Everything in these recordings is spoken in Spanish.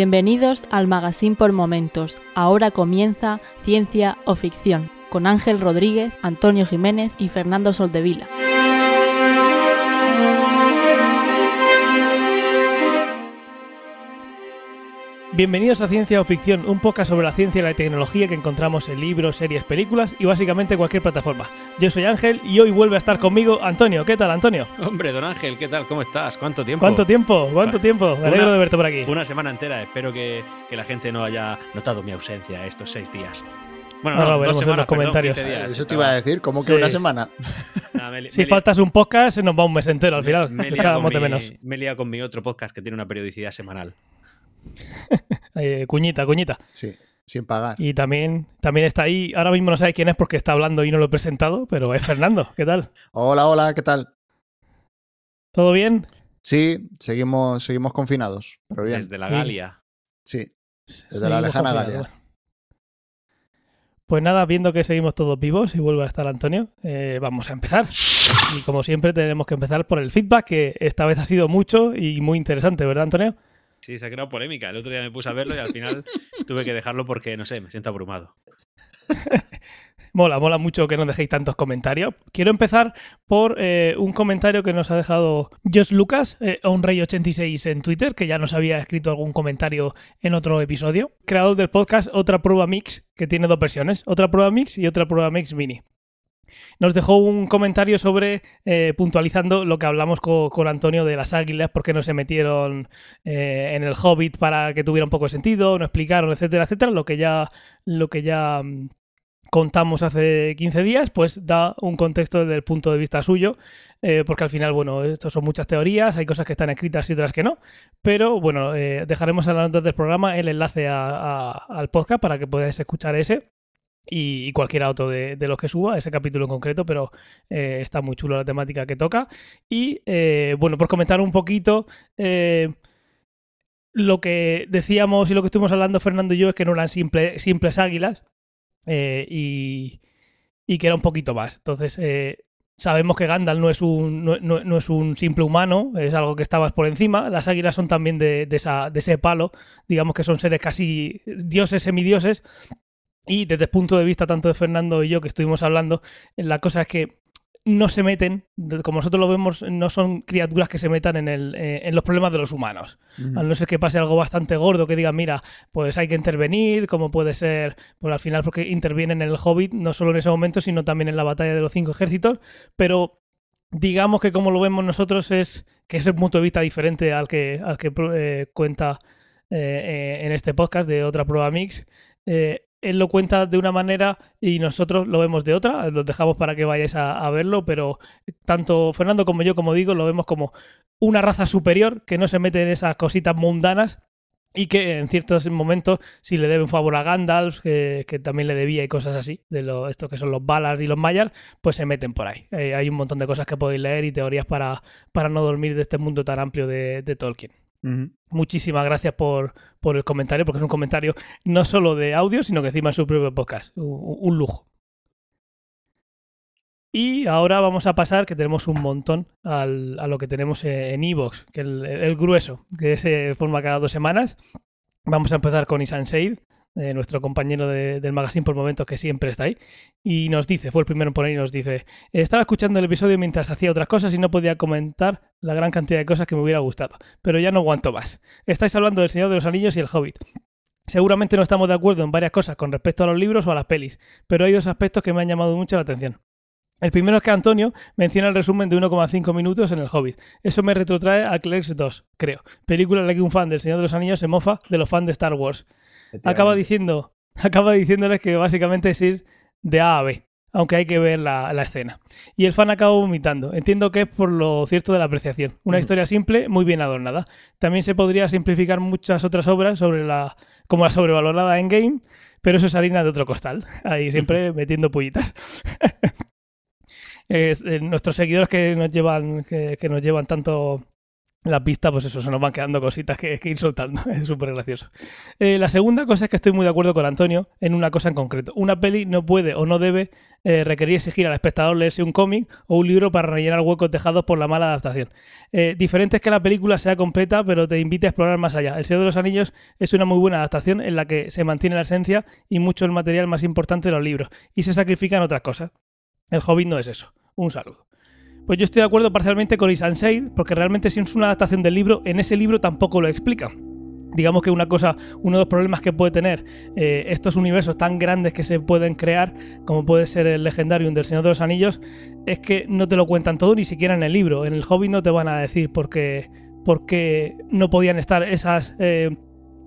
Bienvenidos al Magazine por Momentos. Ahora comienza Ciencia o Ficción con Ángel Rodríguez, Antonio Jiménez y Fernando Soldevila. Bienvenidos a Ciencia o Ficción, un podcast sobre la ciencia y la tecnología que encontramos en libros, series, películas y básicamente cualquier plataforma. Yo soy Ángel y hoy vuelve a estar conmigo Antonio. ¿Qué tal, Antonio? Hombre, don Ángel, ¿qué tal? ¿Cómo estás? ¿Cuánto tiempo? ¿Cuánto tiempo? ¿Cuánto tiempo? Me alegro Una- de verte por aquí. Una semana entera. Espero que, que la gente no haya notado mi ausencia estos seis días. Bueno, no, lo veremos dos en los semanas, perdón, comentarios. 15 días. Eso te iba a decir, ¿cómo que Sí. una semana? Me Si me faltas un podcast, nos va un mes entero al final. me he liado Echábamos con de mi- menos. me he liado con mi otro podcast que tiene una periodicidad semanal. Eh, cuñita, cuñita. Sí, sin pagar. Y también, también está ahí, ahora mismo no sabe quién es porque está hablando y no lo he presentado, pero es Fernando. ¿Qué tal? Hola, hola, ¿qué tal? ¿Todo bien? Sí, seguimos, seguimos confinados, pero bien. Desde la. Galia. Sí, desde Seguimos la lejana Galia. bueno. Pues nada, viendo que seguimos todos vivos y vuelve a estar Antonio, eh, vamos a empezar. Y como siempre tenemos que empezar por el feedback, que esta vez ha sido mucho y muy interesante, ¿verdad, Antonio? Sí, se ha creado polémica. El otro día me puse a verlo y al final tuve que dejarlo porque, no sé, me siento abrumado. Mola, mola mucho que nos dejéis tantos comentarios. Quiero empezar por eh, un comentario que nos ha dejado Josh Lucas, eh, OnRay86 en Twitter, que ya nos había escrito algún comentario en otro episodio. Creador del podcast Otra Prueba Mix, que tiene dos versiones, Otra Prueba Mix y Otra Prueba Mix Mini. Nos dejó un comentario sobre, eh, puntualizando lo que hablamos co- con, Antonio de las águilas, por qué no se metieron eh, en el Hobbit para que tuviera un poco de sentido, no explicaron, etcétera, etcétera, lo que ya, lo que ya mm, contamos hace 15 días, pues da un contexto desde el punto de vista suyo, eh, porque al final, bueno, esto son muchas teorías, hay cosas que están escritas y otras que no, pero bueno, dejaremos en las notas del programa el enlace al podcast para que podáis escuchar ese y, cualquier otro de, los que suba, ese capítulo en concreto, pero eh, está muy chulo la temática que toca. Y eh, bueno, por comentar un poquito, eh, lo que decíamos y lo que estuvimos hablando Fernando y yo es que no eran simple- simples águilas y, y que era un poquito más. Entonces, eh, sabemos que Gandalf no es, un, no, no- no es un simple humano, es algo que estabas por encima. Las águilas son también de, de ese palo, digamos que son seres casi dioses, semidioses. Y desde el punto de vista tanto de Fernando y yo que estuvimos hablando, la cosa es que no se meten, como nosotros lo vemos, no son criaturas que se metan en, el, eh, en los problemas de los humanos. A no ser que pase algo bastante gordo, que digan, mira, pues hay que intervenir, como puede ser, pues al final porque intervienen en el Hobbit, no solo en ese momento, sino también en la batalla de los cinco ejércitos, pero digamos que como lo vemos nosotros es que es un punto de vista diferente al que, al que eh, cuenta eh, eh, en este podcast de otra prueba mix. Eh, él lo cuenta de una manera y nosotros lo vemos de otra, los dejamos para que vayáis a, verlo, pero tanto Fernando como yo, como digo, lo vemos como una raza superior que no se mete en esas cositas mundanas y que en ciertos momentos, si le debe un favor a Gandalf, que, también le debía y cosas así, de lo, estos que son los Valar y los Mayar, pues se meten por ahí. Eh, hay un montón de cosas que podéis leer y teorías para, para no dormir de este mundo tan amplio de Tolkien. Muchísimas gracias por, por el comentario, porque es un comentario no solo de audio, sino que encima es su propio podcast. Un, un lujo. Y ahora vamos a pasar, que tenemos un montón, al- a lo que tenemos en Evox, que el, el grueso, que se forma cada dos semanas. Vamos a empezar con Isan Seid, nuestro compañero de- del magazine por momentos que siempre está ahí. Y nos dice, fue el primero en poner y nos dice, estaba escuchando el episodio mientras hacía otras cosas y no podía comentar la gran cantidad de cosas que me hubiera gustado pero ya no aguanto más. Estáis hablando del Señor de los Anillos y el Hobbit. Seguramente no estamos de acuerdo en varias cosas con respecto a los libros o a las pelis, pero hay dos aspectos que me han llamado mucho la atención. El primero es que Antonio menciona el resumen de 1,5 minutos en el Hobbit. Eso me retrotrae a Clerks 2, creo. Película en la que un fan del Señor de los Anillos se mofa de los fans de Star Wars. Acaba diciendo, acaba diciéndoles que básicamente es ir de A a B, aunque hay que ver la, la escena. Y el fan acaba vomitando. Entiendo que es por lo cierto de la apreciación. Una Ujú. historia simple, muy bien adornada. También se podría simplificar muchas otras obras sobre la como la sobrevalorada Endgame, pero eso es harina de otro costal. Ahí siempre metiendo pullitas. Eh, nuestros seguidores que nos llevan que, que nos llevan tanto la pista, pues eso, se nos van quedando cositas que, que ir soltando. Es súper gracioso. Eh, la segunda cosa es que estoy muy de acuerdo con Antonio en una cosa en concreto. Una peli no puede o no debe eh, requerir exigir al espectador leerse un cómic o un libro para rellenar huecos dejados por la mala adaptación. Eh, diferente es que la película sea completa, pero te invite a explorar más allá. El Señor de los Anillos es una muy buena adaptación en la que se mantiene la esencia y mucho el material más importante de los libros, y se sacrifican otras cosas. El Hobbit no es eso. Un saludo. Pues yo estoy de acuerdo parcialmente con Isansade, porque realmente si es una adaptación del libro, en ese libro tampoco lo explica. Digamos que una cosa, uno de los problemas que puede tener eh, estos universos tan grandes que se pueden crear, como puede ser el Legendarium del Señor de los Anillos, es que no te lo cuentan todo ni siquiera en el libro. En el Hobbit no te van a decir por qué, por qué no podían estar esas eh,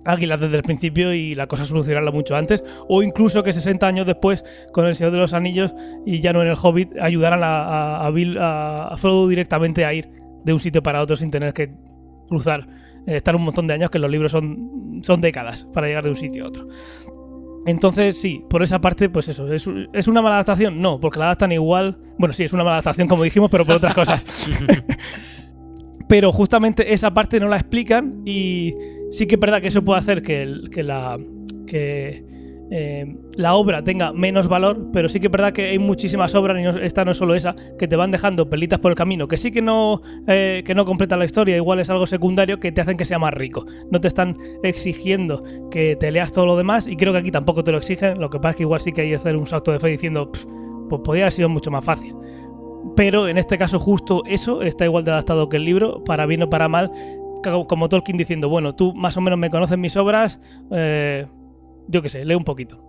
águilas desde el principio y la cosa solucionarla mucho antes, o incluso que 60 años después, con el Señor de los Anillos y ya no en el Hobbit, ayudaran a, a, Bill, a, a Frodo directamente a ir de un sitio para otro sin tener que cruzar, eh, estar un montón de años, que los libros son, son décadas para llegar de un sitio a otro. Entonces, sí, por esa parte, pues eso, ¿es, ¿es una mala adaptación? No, porque la adaptan igual. Bueno, sí, es una mala adaptación, como dijimos, pero por otras cosas. pero justamente esa parte no la explican y sí que es verdad que eso puede hacer que, eh, la obra tenga menos valor, pero sí que es verdad que hay muchísimas obras, y esta no es solo esa, que te van dejando pelitas por el camino, que sí que no, eh, completan la historia, igual es algo secundario que te hacen que sea más rico. No te están exigiendo que te leas todo lo demás, y creo que aquí tampoco te lo exigen, lo que pasa es que igual sí que hay que hacer un salto de fe diciendo, pues podría haber sido mucho más fácil. Pero en este caso justo eso está igual de adaptado que el libro, para bien o para mal, como Tolkien diciendo, bueno, tú más o menos me conoces mis obras, eh, yo qué sé, lee un poquito.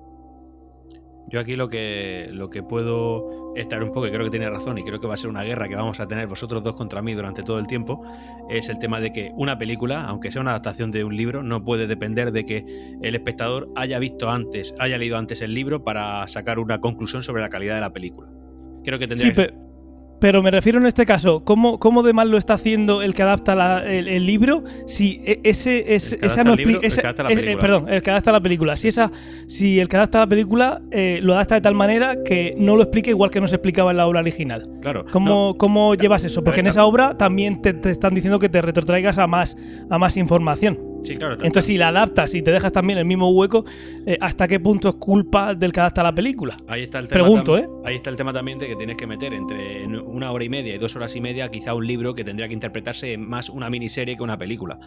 Yo aquí lo que, lo que puedo estar un poco, y creo que tiene razón, y creo que va a ser una guerra que vamos a tener vosotros dos contra mí durante todo el tiempo, es el tema de que una película, aunque sea una adaptación de un libro, no puede depender de que el espectador haya visto antes, haya leído antes el libro para sacar una conclusión sobre la calidad de la película. Creo que tendría sí, que... Pero me refiero en este caso, ¿cómo, cómo de mal lo está haciendo el que adapta la, el, el, libro? Si ese, es, esa no explica. Eh, perdón, el que adapta la película. Si, esa, si el que adapta la película eh, lo adapta de tal manera que no lo explique igual que no se explicaba en la obra original. Claro. ¿Cómo, no, cómo llevas eso? Porque en esa obra también te, te, están diciendo que te retrotraigas a más, a más información. Sí, claro. Entonces, si la adaptas y te dejas también el mismo hueco, eh, ¿hasta qué punto es culpa del que adapta la película? Ahí está el tema. Pregunto, ¿eh? Ahí está el tema también de que tienes que meter entre una hora y media y dos horas y media quizá un libro que tendría que interpretarse más una miniserie que una película.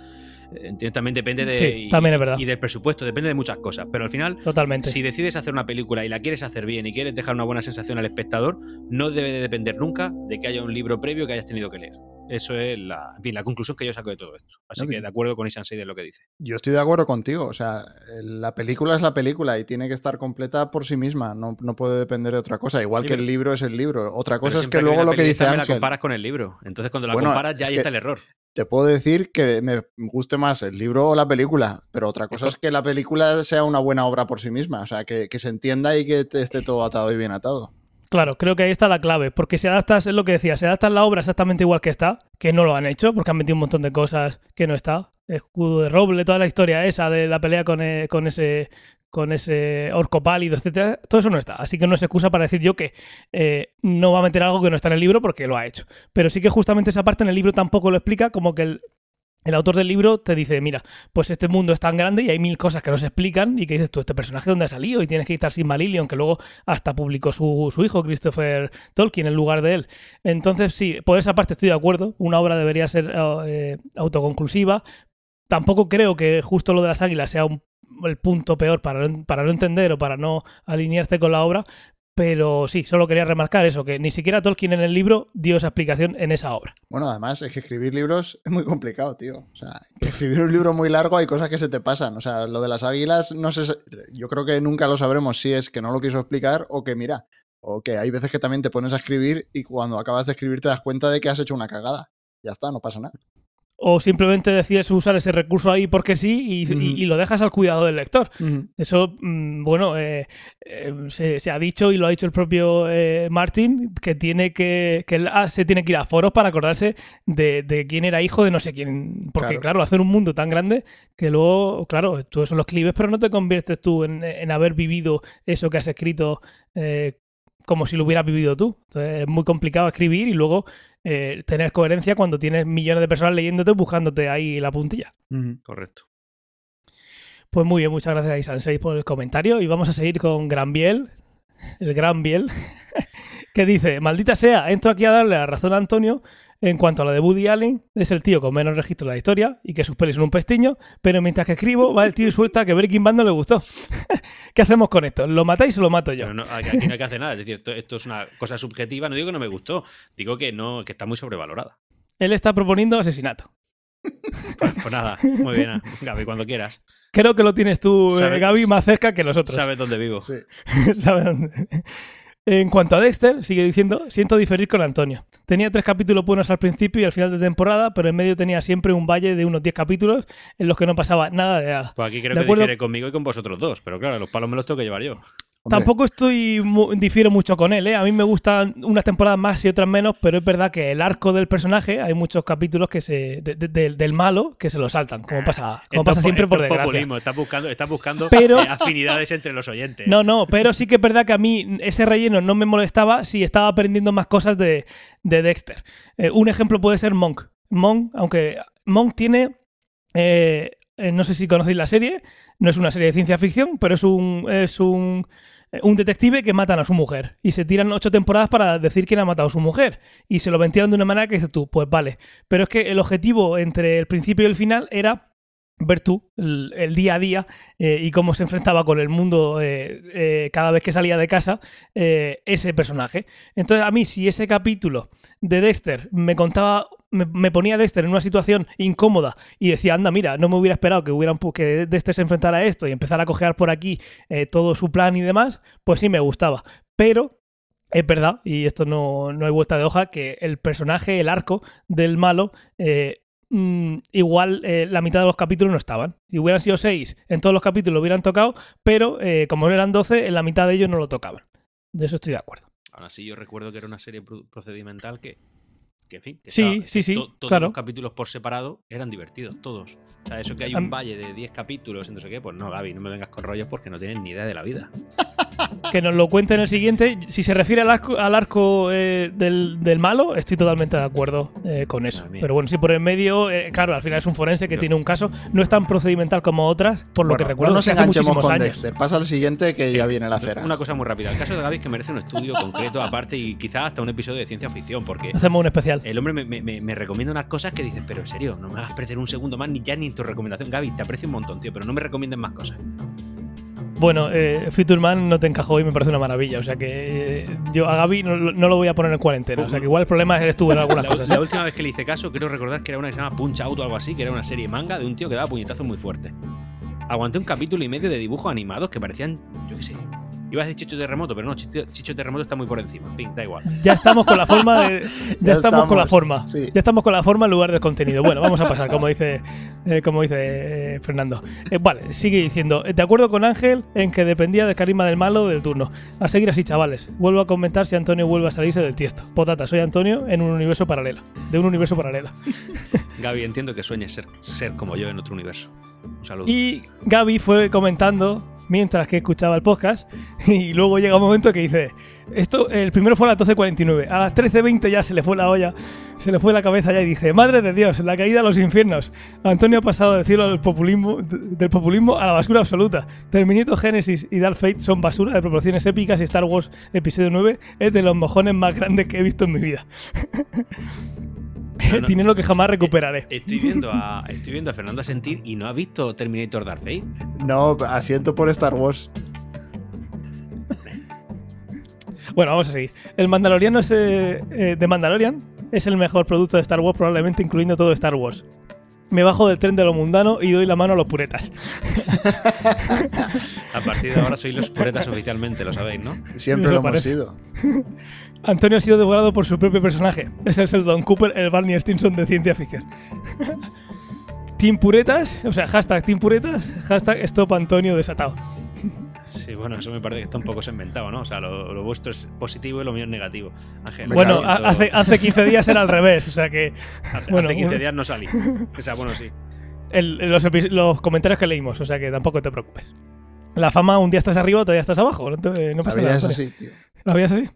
También depende de sí, y, también es verdad. y del presupuesto, depende de muchas cosas. Pero al final, Totalmente. si decides hacer una película y la quieres hacer bien y quieres dejar una buena sensación al espectador, no debe de depender nunca de que haya un libro previo que hayas tenido que leer. Eso es la, en fin, la conclusión que yo saco de todo esto. Así okay. que de acuerdo con Isansei de lo que dice. Yo estoy de acuerdo contigo. O sea, la película es la película y tiene que estar completa por sí misma. No, no puede depender de otra cosa. Igual sí, que el libro es el libro. Otra cosa es que luego lo que dice Ángel... la comparas con el libro. Entonces cuando la bueno, comparas ya ahí está el error. Te puedo decir que me guste más el libro o la película, pero otra cosa es que la película sea una buena obra por sí misma. O sea, que, que se entienda y que esté todo atado y bien atado. Claro, creo que ahí está la clave, porque si adaptas, es lo que decía, si adaptas la obra exactamente igual que está, que no lo han hecho, porque han metido un montón de cosas que no está, escudo de roble, toda la historia esa de la pelea con, eh, con ese con ese orco pálido, etcétera, todo eso no está. Así que no es excusa para decir yo que eh, no va a meter algo que no está en el libro porque lo ha hecho. Pero sí que justamente esa parte en el libro tampoco lo explica, como que el, el autor del libro te dice, mira, pues este mundo es tan grande y hay mil cosas que no se explican y que dices tú, este personaje dónde ha salido y tienes que estar sin Marillion, que luego hasta publicó su, su, hijo, Christopher Tolkien, en lugar de él. Entonces, sí, por esa parte estoy de acuerdo, una obra debería ser eh, autoconclusiva. Tampoco creo que justo lo de las águilas sea un, el punto peor para, para no entender o para no alinearse con la obra, pero sí, solo quería remarcar eso, que ni siquiera Tolkien en el libro dio esa explicación en esa obra. Bueno, además es que escribir libros es muy complicado, tío. O sea, escribir un libro muy largo hay cosas que se te pasan. O sea, lo de las águilas, no sé, yo creo que nunca lo sabremos si es que no lo quiso explicar o que, mira, o que hay veces que también te pones a escribir y cuando acabas de escribir te das cuenta de que has hecho una cagada. Ya está, no pasa nada o simplemente decides usar ese recurso ahí porque sí y, -huh. y, y lo dejas al cuidado del lector. Eso, mmm, bueno, eh, eh, se, se, ha dicho y lo ha dicho el propio eh, Martin que tiene que, que él, ah, se tiene que ir a foros para acordarse de, de, quién era hijo de no sé quién. Porque, claro. claro, hacer un mundo tan grande que luego, claro, tú eso lo escribes, pero no te conviertes tú en, en haber vivido eso que has escrito eh, como si lo hubieras vivido tú. Entonces, es muy complicado escribir y luego eh, tener coherencia cuando tienes millones de personas leyéndote buscándote ahí la puntilla. Correcto. Pues muy bien, muchas gracias a Isansei por el comentario y vamos a seguir con Gran Biel, el Gran Biel, que dice, maldita sea, entro aquí a darle la razón a Antonio en cuanto a lo de Woody Allen, es el tío con menos registro de la historia y que sus pelis son un pestiño, pero mientras que escribo va el tío y suelta que Breaking Bad no le gustó. ¿Qué hacemos con esto? ¿Lo matáis o lo mato yo? No, aquí no hay que hacer nada. Es decir, esto, esto es una cosa subjetiva. No digo que no me gustó, digo que no, que está muy sobrevalorada. Él está proponiendo asesinato. Pues, pues nada, muy bien, Gaby, cuando quieras. Creo que lo tienes tú, eh, Gaby, más cerca que los otros. Sabes dónde vivo. Sí. ¿Sabe dónde? En cuanto a Dexter, sigue diciendo, siento diferir con Antonio. Tenía tres capítulos buenos al principio y al final de temporada, pero en medio tenía siempre un valle de unos 10 capítulos en los que no pasaba nada de nada. Pues aquí creo De que acuerdo. difiere conmigo y con vosotros dos. Pero claro, los palos me los tengo que llevar yo. Hombre, Tampoco estoy difiero mucho con él, ¿eh? A mí me gustan unas temporadas más y otras menos, pero es verdad que el arco del personaje, hay muchos capítulos que se de- de- del- del malo que se lo saltan, como pasa, como Esto pasa siempre por es desgracia. populismo. Estás buscando, estás buscando Pero- afinidades entre los oyentes. No, no, pero sí que es verdad que a mí ese relleno no me molestaba si estaba aprendiendo más cosas de, de Dexter. Eh, un ejemplo puede ser Monk. Monk, aunque Monk tiene. eh, eh, no sé si conocéis la serie, no es una serie de ciencia ficción, pero es un. Es un eh, un detective que matan a su mujer y se tiran ocho temporadas para decir quién ha matado a su mujer y se lo ventilan de una manera que dices tú, pues vale, pero es que el objetivo entre el principio y el final era ver tú el, día a día eh, y cómo se enfrentaba con el mundo cada vez que salía de casa ese personaje. Entonces a mí si ese capítulo de Dexter me contaba, me, ponía a Dexter en una situación incómoda y decía, anda, mira, no me hubiera esperado que, hubieran, que Dexter se enfrentara a esto y empezara a cojear por aquí eh, todo su plan y demás, pues sí me gustaba. Pero es verdad, y esto no, no hay vuelta de hoja, que el personaje, el arco del malo, eh, mm, igual eh, la mitad de los capítulos no estaban. Si hubieran sido seis, en todos los capítulos lo hubieran tocado, pero como no eran 12, en la mitad de ellos no lo tocaban. De eso estoy de acuerdo. Aún así, yo recuerdo que era una serie pro- procedimental que, que en fin, que Sí, estaba- sí, sí, to- todos claro. los capítulos por separado eran divertidos, todos. O sea, eso que hay un valle de 10 capítulos y no sé qué, pues no, Gaby, no me vengas con rollos porque no tienes ni idea de la vida. Que nos lo cuente en el siguiente. Si se refiere al arco, al arco eh, del, del malo, estoy totalmente de acuerdo eh, con eso. Pero bueno, si por el medio, eh, claro, al final es un forense que tiene un caso, no es tan procedimental como otras, por lo Bueno, que recuerdo. no nos enganchemos con años. Dexter. Pasa al siguiente que ya viene la cera. Una cosa muy rápida. El caso de Gaby es que merece un estudio concreto aparte y quizás hasta un episodio de ciencia ficción, porque Hacemos un especial. el hombre me, me- me- me recomienda unas cosas que dices, pero en serio, no me hagas perder un segundo más ni ya ni en tu recomendación. Gaby, te aprecio un montón, tío, pero no me recomienden más cosas. Bueno, eh, Future Man no te encajó y me parece una maravilla. O sea que eh, yo a Gaby no, no lo voy a poner en cuarentena. O sea que igual el problema eres tú en algunas La, cosas. la ¿eh? última vez que le hice caso, creo recordar que era una que se llama Punch Out o algo así, que era una serie manga de un tío que daba puñetazos muy fuerte. Aguanté un capítulo y medio de dibujos animados que parecían, yo qué sé. Iba a decir Chicho Terremoto, pero no, Chicho, Chicho Terremoto está muy por encima. En fin, da igual. Ya estamos con la forma de. Ya, Ya estamos, con la forma. sí. Ya estamos con la forma en lugar del contenido. Bueno, vamos a pasar, como dice, eh, como dice eh, Fernando. Eh, vale, sigue diciendo. De acuerdo con Ángel en que dependía del carisma del malo del turno. A seguir así, chavales. Vuelvo a comentar si Antonio vuelve a salirse del tiesto. Potata, soy Antonio en un universo paralelo. De un universo paralelo. Gaby, entiendo que sueñes ser, ser como yo en otro universo. Un saludo. Y Gaby fue comentando mientras que escuchaba el podcast y luego llega un momento que dice, esto el primero fue a las 12.49, a las 13.20 ya se le fue la olla, se le fue la cabeza ya y dice, madre de Dios, la caída a los infiernos. Antonio ha pasado del cielo al populismo, del populismo a la basura absoluta. Terminator Genesis y Dark Fate son basura de proporciones épicas y Star Wars Episodio 9 es de los mojones más grandes que he visto en mi vida. No, no. Dinero que jamás recuperaré. Estoy viendo, a, estoy viendo a Fernando Sentir y no ha visto Terminator Dark Fate. No, asiento por Star Wars. Bueno, vamos a seguir. El Mandaloriano es, eh, eh, de Mandalorian es el mejor producto de Star Wars, probablemente incluyendo todo Star Wars. Me bajo del tren de lo mundano y doy la mano a los puretas. A partir de ahora sois los puretas oficialmente, lo sabéis, ¿no? Siempre Eso lo hemos sido. Antonio ha sido devorado por su propio personaje. Es el Sheldon Cooper, el Barney Stinson de ciencia ficción. Team Puretas, o sea, hashtag Team Puretas, hashtag Stop Antonio desatado. Sí, bueno, eso me parece que está un poco segmentado, ¿no? O sea, lo, lo vuestro es positivo y lo mío es negativo. Ángel, Bueno, hace, hace 15 días era al revés, o sea que Hace, bueno, hace 15 bueno. días no salí. O sea, bueno, sí. el- los, comentarios que leímos, o sea que tampoco te preocupes. La fama, un día estás arriba, otro día estás abajo. No, te- no La pasa vida nada. es así, tío. ¿La vida es así?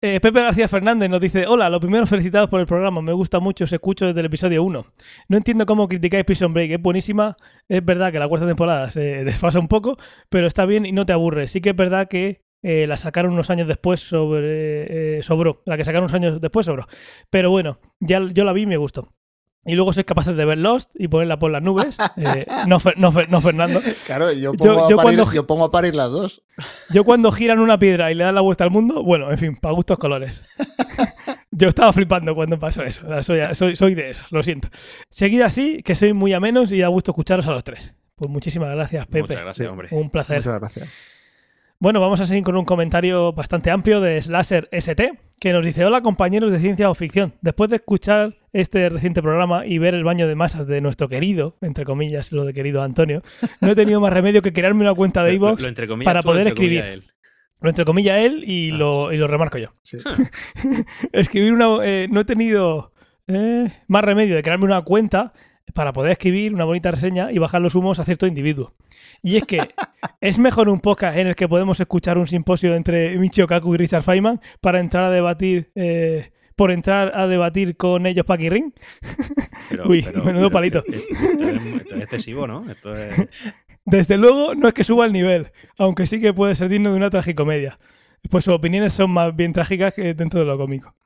Eh, Pepe García Fernández nos dice, hola, lo primero felicitados por el programa, me gusta mucho, os escucho desde el episodio 1. No entiendo cómo criticáis Prison Break, es buenísima, es verdad que la cuarta temporada se desfasa un poco, pero está bien y no te aburre. Sí que es verdad que eh, la sacaron unos años después sobre... Eh, sobró, la que sacaron unos años después sobró. Pero bueno, ya yo la vi y me gustó. Y luego sois capaces de ver Lost y ponerla por las nubes. Eh, no, Fer- no, Fer- no, Fernando. Claro, yo pongo, yo parir, cuando- yo pongo a parir las dos. Yo cuando giran una piedra y le dan la vuelta al mundo, bueno, en fin, para gustos colores. Yo estaba flipando cuando pasó eso. O sea, Soy, soy, soy de esos, lo siento. Seguid así, que soy muy amenos y da gusto escucharos a los tres. Pues muchísimas gracias, Pepe. Muchas gracias, hombre. Un placer. Muchas gracias. Bueno, vamos a seguir con un comentario bastante amplio de Slasher ST, que nos dice, hola compañeros de ciencia o ficción. Después de escuchar este reciente programa y ver el baño de masas de nuestro querido, entre comillas, lo de querido Antonio, no he tenido más remedio que crearme una cuenta de iVoox, entrecomillas para lo poder escribir. él. lo entre comillas él y, Ah. lo, y lo remarco yo. Sí. Escribir una... eh, no he tenido eh, más remedio de crearme una cuenta para poder escribir una bonita reseña y bajar los humos a cierto individuo. Y es que es mejor un podcast en el que podemos escuchar un simposio entre Michio Kaku y Richard Feynman para entrar a debatir... eh, por entrar a debatir con ellos Paki Ring. Pero- Uy, pero- menudo pero- palito. Esto es, esto es excesivo, ¿no? Esto es... Desde luego no es que suba el nivel, aunque sí que puede ser digno de una tragicomedia. Pues sus opiniones son más bien trágicas que dentro de lo cómico.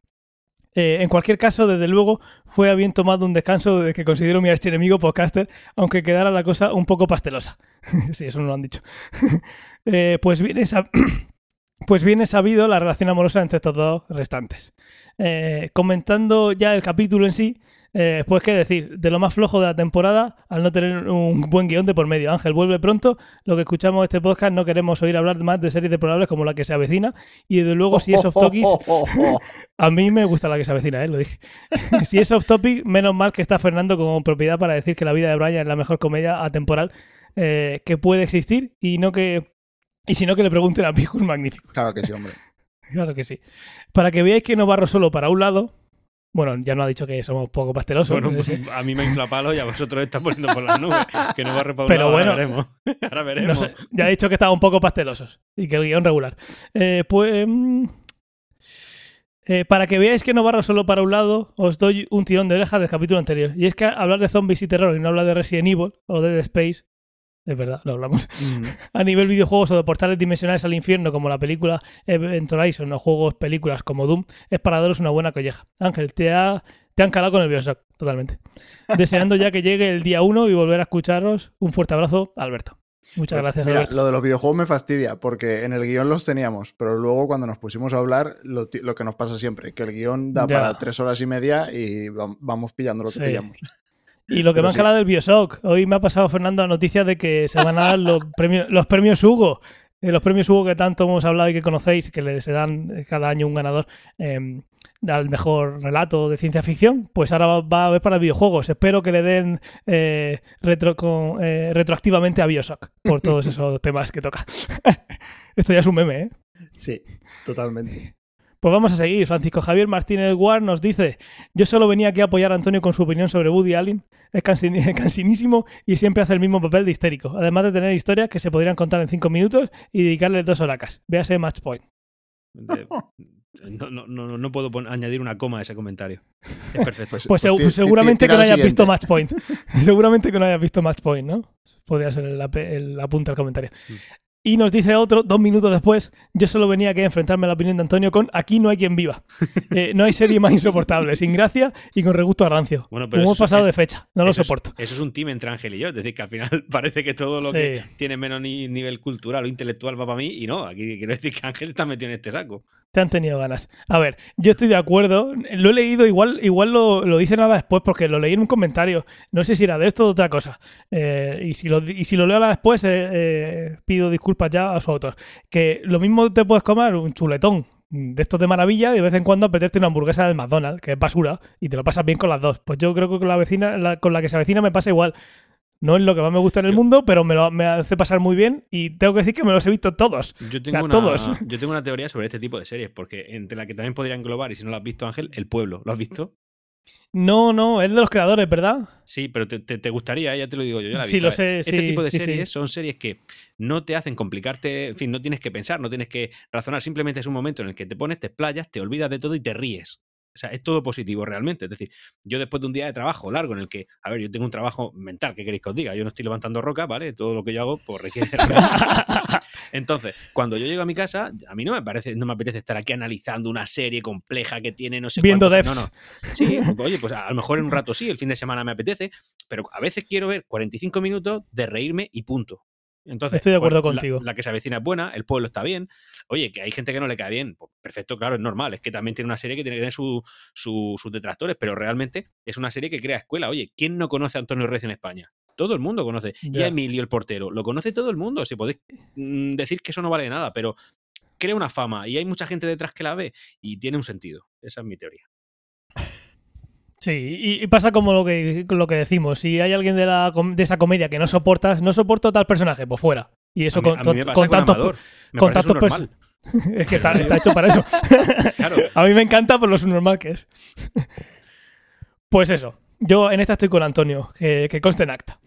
Eh, en cualquier caso, desde luego, fue a bien tomado un descanso de que considero mi archienemigo podcaster, aunque quedara la cosa un poco pastelosa. sí, eso no lo han dicho. Eh, pues bien, he sab- pues bien he sabido la relación amorosa entre estos dos restantes. Eh, comentando ya el capítulo en sí, eh, pues qué decir, de lo más flojo de la temporada, al no tener un buen guion de por medio. Ángel vuelve pronto, lo que escuchamos este podcast no queremos oír hablar más de series deplorables como la que se avecina, y desde luego si es off topic, a mí me gusta la que se avecina, ¿eh? lo dije. si es off topic, menos mal que está Fernando con propiedad para decir que la vida de Brian es la mejor comedia atemporal eh, que puede existir, y no que... Y si no, que le pregunten a Pijus Magnífico. Claro que sí, hombre. Claro que sí. Para que veáis que no barro solo para un lado. Bueno, ya no ha dicho que somos poco pastelosos. Bueno, pues, a mí me infla palo y a vosotros está poniendo por las nubes. Que no va a reparar Pero Ahora bueno. veremos. Ahora No veremos. sé, ya he dicho que estaba un poco pastelosos y que el guion regular. Eh, pues. mm, eh, para que veáis que no barro solo para un lado, os doy un tirón de oreja del capítulo anterior. Y es que hablar de zombies y terror y no hablar de Resident Evil o de Dead Space, es verdad, lo hablamos. Mm. A nivel videojuegos o de portales dimensionales al infierno, como la película Event Horizon o juegos, películas como Doom, es para daros una buena colleja. Ángel, te, ha, te han calado con el Bioshock, totalmente. Deseando ya que llegue el día 1 y volver a escucharos. Un fuerte abrazo, Alberto. Muchas gracias, Mira, Alberto. lo de los videojuegos me fastidia, porque en el guion los teníamos, pero luego cuando nos pusimos a hablar, lo, lo que nos pasa siempre, que el guion da Ya. para tres horas y media y va- vamos pillando lo que Sí. pillamos. Y lo que pero me han sí. calado del Bioshock. Hoy me ha pasado, Fernando, la noticia de que se van a dar los premios, los premios Hugo. Eh, los premios Hugo que tanto hemos hablado y que conocéis, que le- se dan eh, cada año un ganador eh, al mejor relato de ciencia ficción, pues ahora va, va a haber para videojuegos. Espero que le den eh, retro, con- eh, retroactivamente a Bioshock por todos esos temas que toca. Esto ya es un meme, ¿eh? Sí, totalmente. Pues vamos a seguir. Francisco Javier Martínez Guar nos dice: Yo solo venía aquí a apoyar a Antonio con su opinión sobre Woody Allen. Es cansin- cansinísimo y siempre hace el mismo papel de histérico. Además de tener historias que se podrían contar en cinco minutos y dedicarle dos horacas. Véase Match Point. No, no, no, no puedo añadir una coma a ese comentario. Es perfecto. Pues, Pues, pues seguramente que no hayas visto. Match Point. seguramente que no hayas visto Match Point, ¿no? Podría ser el, el apunte al comentario. Mm. Y nos dice otro, dos minutos después, yo solo venía aquí a enfrentarme a la opinión de Antonio con Aquí no hay quien viva. Eh, no hay serie más insoportable, sin gracia y con regusto a rancio. Bueno, pero Hemos pasado es- de fecha, no lo Eso es- soporto. eso es un team entre Ángel y yo. Es decir, que al final parece que todo lo Sí. que tiene menos ni- nivel cultural o intelectual va para mí y no. Aquí quiero decir que Ángel está metido en este saco. Te han tenido ganas. A ver, yo estoy de acuerdo. Lo he leído, igual, igual lo, lo dice nada después, porque lo leí en un comentario. No sé si era de esto o de otra cosa. Eh, y, si lo, y si lo leo ahora después, eh, eh, pido disculpas ya a su autor. Que lo mismo te puedes comer un chuletón de estos de maravilla y de vez en cuando apetece una hamburguesa del McDonald's, que es basura, y te lo pasas bien con las dos. Pues yo creo que con la vecina, con la que se avecina me pasa igual. No es lo que más me gusta en el Yo- mundo, pero me, lo, me hace pasar muy bien y tengo que decir que me los he visto todos. Yo tengo, sea, una, todos. yo tengo una teoría sobre este tipo de series, porque entre la que también podría englobar, y si no lo has visto, Ángel, El Pueblo. ¿Lo has visto? No, no, es de los creadores, ¿verdad? Sí, pero te, te- te gustaría, ya te lo digo yo. la Sí, visto. lo sé, Este sí, tipo de sí, series sí. son series que no te hacen complicarte, en fin, no tienes que pensar, no tienes que razonar, simplemente es un momento en el que te pones, te explayas, te olvidas de todo y te ríes. O sea, es todo positivo realmente. Es decir, yo después de un día de trabajo largo en el que, a ver, yo tengo un trabajo mental, ¿qué queréis que os diga? Yo no estoy levantando roca, ¿vale? Todo lo que yo hago, pues requiere. Entonces, cuando yo llego a mi casa, a mí no me parece, no me apetece estar aquí analizando una serie compleja que tiene no sé Viendo cuántos-. No, no. Sí, oye, pues a lo mejor en un rato sí, el fin de semana me apetece, pero a veces quiero ver 45 minutos de reírme y punto. Entonces, Estoy de acuerdo pues, la- contigo. La, que se avecina es buena, el pueblo está bien. Oye, que hay gente que no le cae bien. Pues perfecto, claro, es normal. Es que también tiene una serie que tiene que tener su- su- sus detractores, pero realmente es una serie que crea escuela. Oye, ¿quién no conoce a Antonio Recio en España? Todo el mundo conoce. Y Ya. a Emilio el portero. Lo conoce todo el mundo. Si podéis mm, decir que eso no vale nada, pero crea una fama y hay mucha gente detrás que la ve y tiene un sentido. Esa es mi teoría. Sí, y, y pasa como lo que, lo que decimos. Si hay alguien de, la, de esa comedia que no soportas, no soporto tal personaje, pues fuera. Y eso a mí, con, a mí me con tantos. Amador. Me con tantos es que está, está hecho para eso. Claro. A mí me encanta por lo subnormal que es. Pues eso. Yo en esta estoy con Antonio, que, que conste en acta.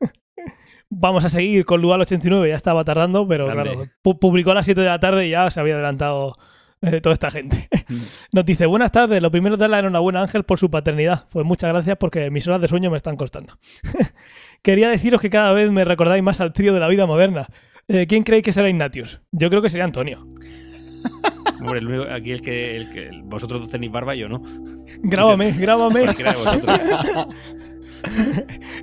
Vamos a seguir con Lual 89, ya estaba tardando, pero Grande. claro, pu- publicó a las 7 de la tarde y ya se había adelantado eh, toda esta gente. Nos dice, buenas tardes, lo primero es dar la enhorabuena a Ángel por su paternidad. Pues muchas gracias porque mis horas de sueño me están costando. Quería deciros que cada vez me recordáis más al trío de la vida moderna. Eh, ¿Quién creéis que será Ignatius? Yo creo que sería Antonio. Hombre, el único- aquí el que, el que- vosotros dos tenéis barba yo no. Grábame, grábame.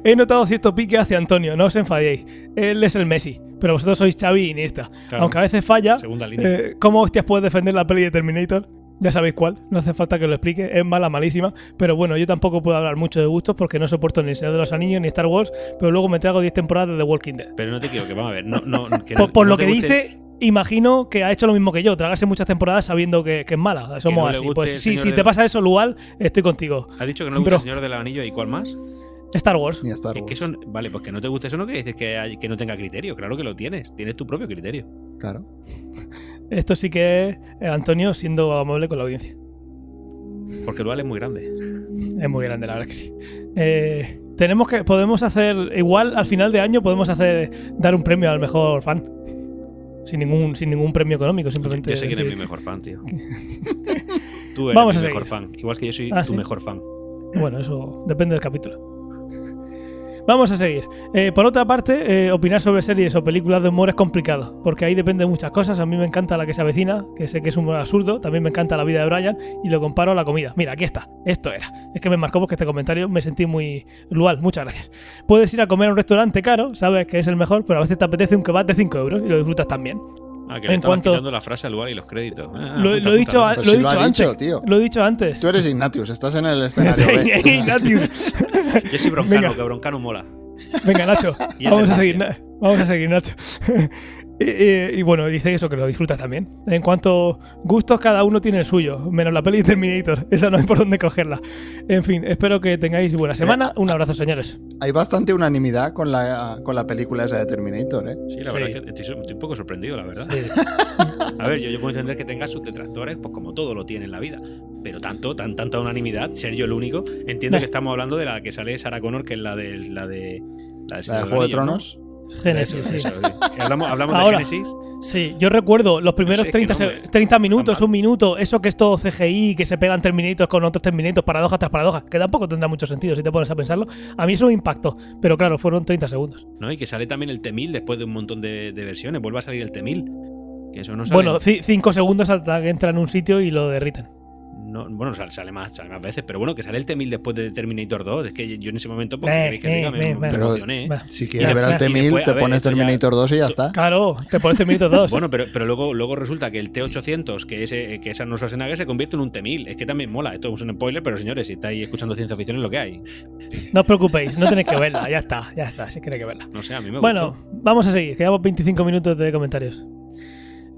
He notado cierto pique hacia Antonio, no os enfadéis. Él es el Messi, pero vosotros sois Xavi y Iniesta. Claro. Aunque a veces falla, Segunda línea. eh, ¿cómo hostias puedes defender la peli de Terminator? Ya sabéis cuál, no hace falta que lo explique, es mala, malísima. Pero bueno, yo tampoco puedo hablar mucho de gustos porque no soporto ni El Señor de los Anillos ni Star Wars, pero luego me trago 10 temporadas de The Walking Dead. Pero no te equivoques, vamos a ver. No, no, que Por, no- por lo que guste- dice, imagino que ha hecho lo mismo que yo, tragarse muchas temporadas sabiendo que, que es mala. Somos no le así. Pues sí, si de- te pasa eso, Lual, estoy contigo. Ha dicho que no le gusta Bro. el Señor del Anillo y cuál más. Star Wars. Ni a Star Es Wars. que eso, vale, pues que no te guste eso no quiere decir que, hay- que no tenga criterio. Claro que lo tienes. Tienes tu propio criterio. Claro. Esto sí que es eh, Antonio siendo amable con la audiencia. Porque Dual es muy grande. Es muy grande, la verdad que sí. Eh, tenemos que, podemos hacer, igual al final de año podemos hacer, dar un premio al mejor fan. Sin ningún, sin ningún premio económico, simplemente. Yo sé quién es mi mejor fan, tío. Tú eres Vamos mi a mejor fan. Igual que yo soy Ah, tu ¿sí? mejor fan. Bueno, eso depende del capítulo. Vamos a seguir. Eh, por otra parte, eh, opinar sobre series o películas de humor es complicado, porque ahí depende de muchas cosas. A mí me encanta la que se avecina, que sé que es humor absurdo. También me encanta la vida de Brian y lo comparo a la comida. Mira, aquí está. Esto era. Es que me marcó porque este comentario me sentí muy lual. Muchas gracias. Puedes ir a comer a un restaurante caro, sabes que es el mejor, pero a veces te apetece un kebab de 5 euros y lo disfrutas también. Ah, que le En cuanto- quitando la frase al Dual y los créditos. Ah, lo, apunta, lo he dicho, a- Pues lo he si lo dicho ha antes. dicho, tío. Lo he dicho antes. Tú eres Ignatius, estás en el escenario B. Ignatius. Yo soy broncano, Venga. que broncano mola. Venga, Nacho, vamos a seguir, vamos a seguir, Nacho. Y, y- bueno, dice eso, que lo disfrutas también. En cuanto gustos, cada uno tiene el suyo, menos la peli de Terminator. Esa no hay por dónde cogerla. En fin, espero que tengáis buena semana. Un abrazo, señores. Hay bastante unanimidad con la, con la película esa de Terminator, ¿eh? Sí, la Sí. verdad es que estoy, estoy un poco sorprendido, la verdad. Sí. A ver, yo, yo puedo entender que tenga sus detractores, pues como todo lo tiene en la vida. Pero tanto, tan, tanta unanimidad, ser yo el único. Entiendo Nah. que estamos hablando de la que sale Sarah Connor, que es la de la de la de, La de Juego de Anillos, ¿no? Génesis, sí. eso, sí. Hablamos, hablamos Ahora. de Génesis. Sí, yo recuerdo los primeros es que 30, no se- me- 30 minutos, un minuto, eso que es todo CGI, que se pegan Terminators con otros Terminators, paradojas tras paradojas, que tampoco tendrá mucho sentido si te pones a pensarlo. A mí eso me impactó, pero claro, fueron 30 segundos. ¿no? Y que sale también el T-1000 después de un montón de, de versiones. Vuelve a salir el T-1000. Que eso no sale. Bueno, 5 segundos hasta que entra en un sitio y lo derriten. No, bueno sale, sale más, sale más veces. Pero bueno, que sale el T-1000 después de Terminator 2. Es que yo en ese momento, pues, Eh, que diga, me, eh, me eh, Pero- emocioné. Va. Si quieres ver al ya. Y T-1000, después, te ver, pones esto ya- Terminator 2 y ya está. Claro, te pones Terminator 2. Bueno, pero, pero luego, luego resulta que el T800, que es, eh, que es Arnold Schwarzenegger, se convierte en un T1000. Es que también mola. Esto es un spoiler, pero señores, si estáis escuchando ciencia ficción es lo que hay. No os preocupéis, no tenéis que verla, ya está, ya está, si queréis que verla. No sé, a mí me Bueno, gustó. vamos a seguir, quedamos 25 minutos de comentarios.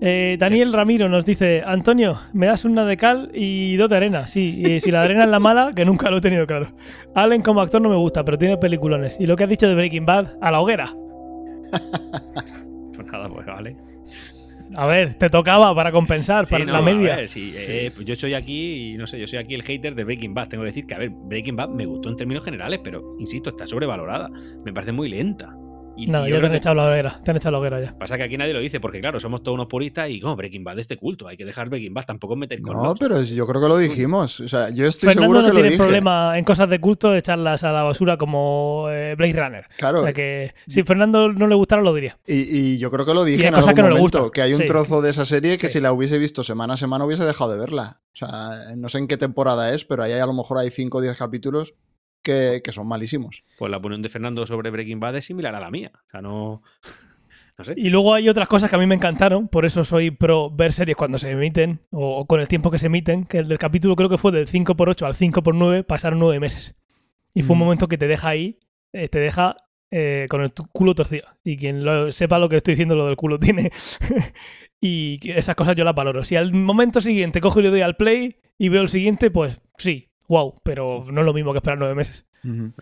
Eh, Daniel Ramiro nos dice, Antonio, me das una de cal y dos de arena. Sí, y si la de arena es la mala, que nunca lo he tenido claro. Allen como actor no me gusta, pero tiene peliculones. Y lo que has dicho de Breaking Bad, a la hoguera. Pues nada, pues vale. A ver, te tocaba para compensar, Sí, para no, la a media. ver, sí, eh, pues yo soy aquí no sé, yo soy aquí el hater de Breaking Bad. Tengo que decir que, a ver, Breaking Bad me gustó en términos generales, pero insisto, está sobrevalorada. Me parece muy lenta. Y, No, y ya te han que- echado la hoguera. Te han echado la hoguera ya. Pasa que aquí nadie lo dice, porque claro, somos todos unos puristas y como Breaking Bad es de culto, hay que dejar Breaking Bad, tampoco meter con No, los- pero yo creo que lo dijimos. O sea, yo estoy Fernando seguro no que lo tiene dije. problema en cosas de culto de echarlas a la basura como eh, Blade Runner. Claro. O sea que si Fernando no le gustara, lo diría. Y, y yo creo que lo Y dije hay en cosas algún que no le momento, gustan. que hay un Sí. trozo de esa serie que Sí. si la hubiese visto semana a semana hubiese dejado de verla. O sea, no sé en qué temporada es, pero ahí a lo mejor hay 5 o 10 capítulos que, que son malísimos. Pues la opinión de Fernando sobre Breaking Bad es similar a la mía. O sea, no. No sé. Y luego hay otras cosas que a mí me encantaron, por eso soy pro ver series cuando se emiten o, con el tiempo que se emiten, que el del capítulo creo que fue del 5x8 al 5x9, pasaron nueve meses. Y fue un Mm. momento que te deja ahí, eh, te deja eh, con el culo torcido. Y quien lo, sepa lo que estoy diciendo, lo del culo tiene. y que esas cosas yo las valoro. Si al momento siguiente cojo y le doy al play y veo el siguiente, pues sí, wow, pero no es lo mismo que esperar nueve meses. Bien.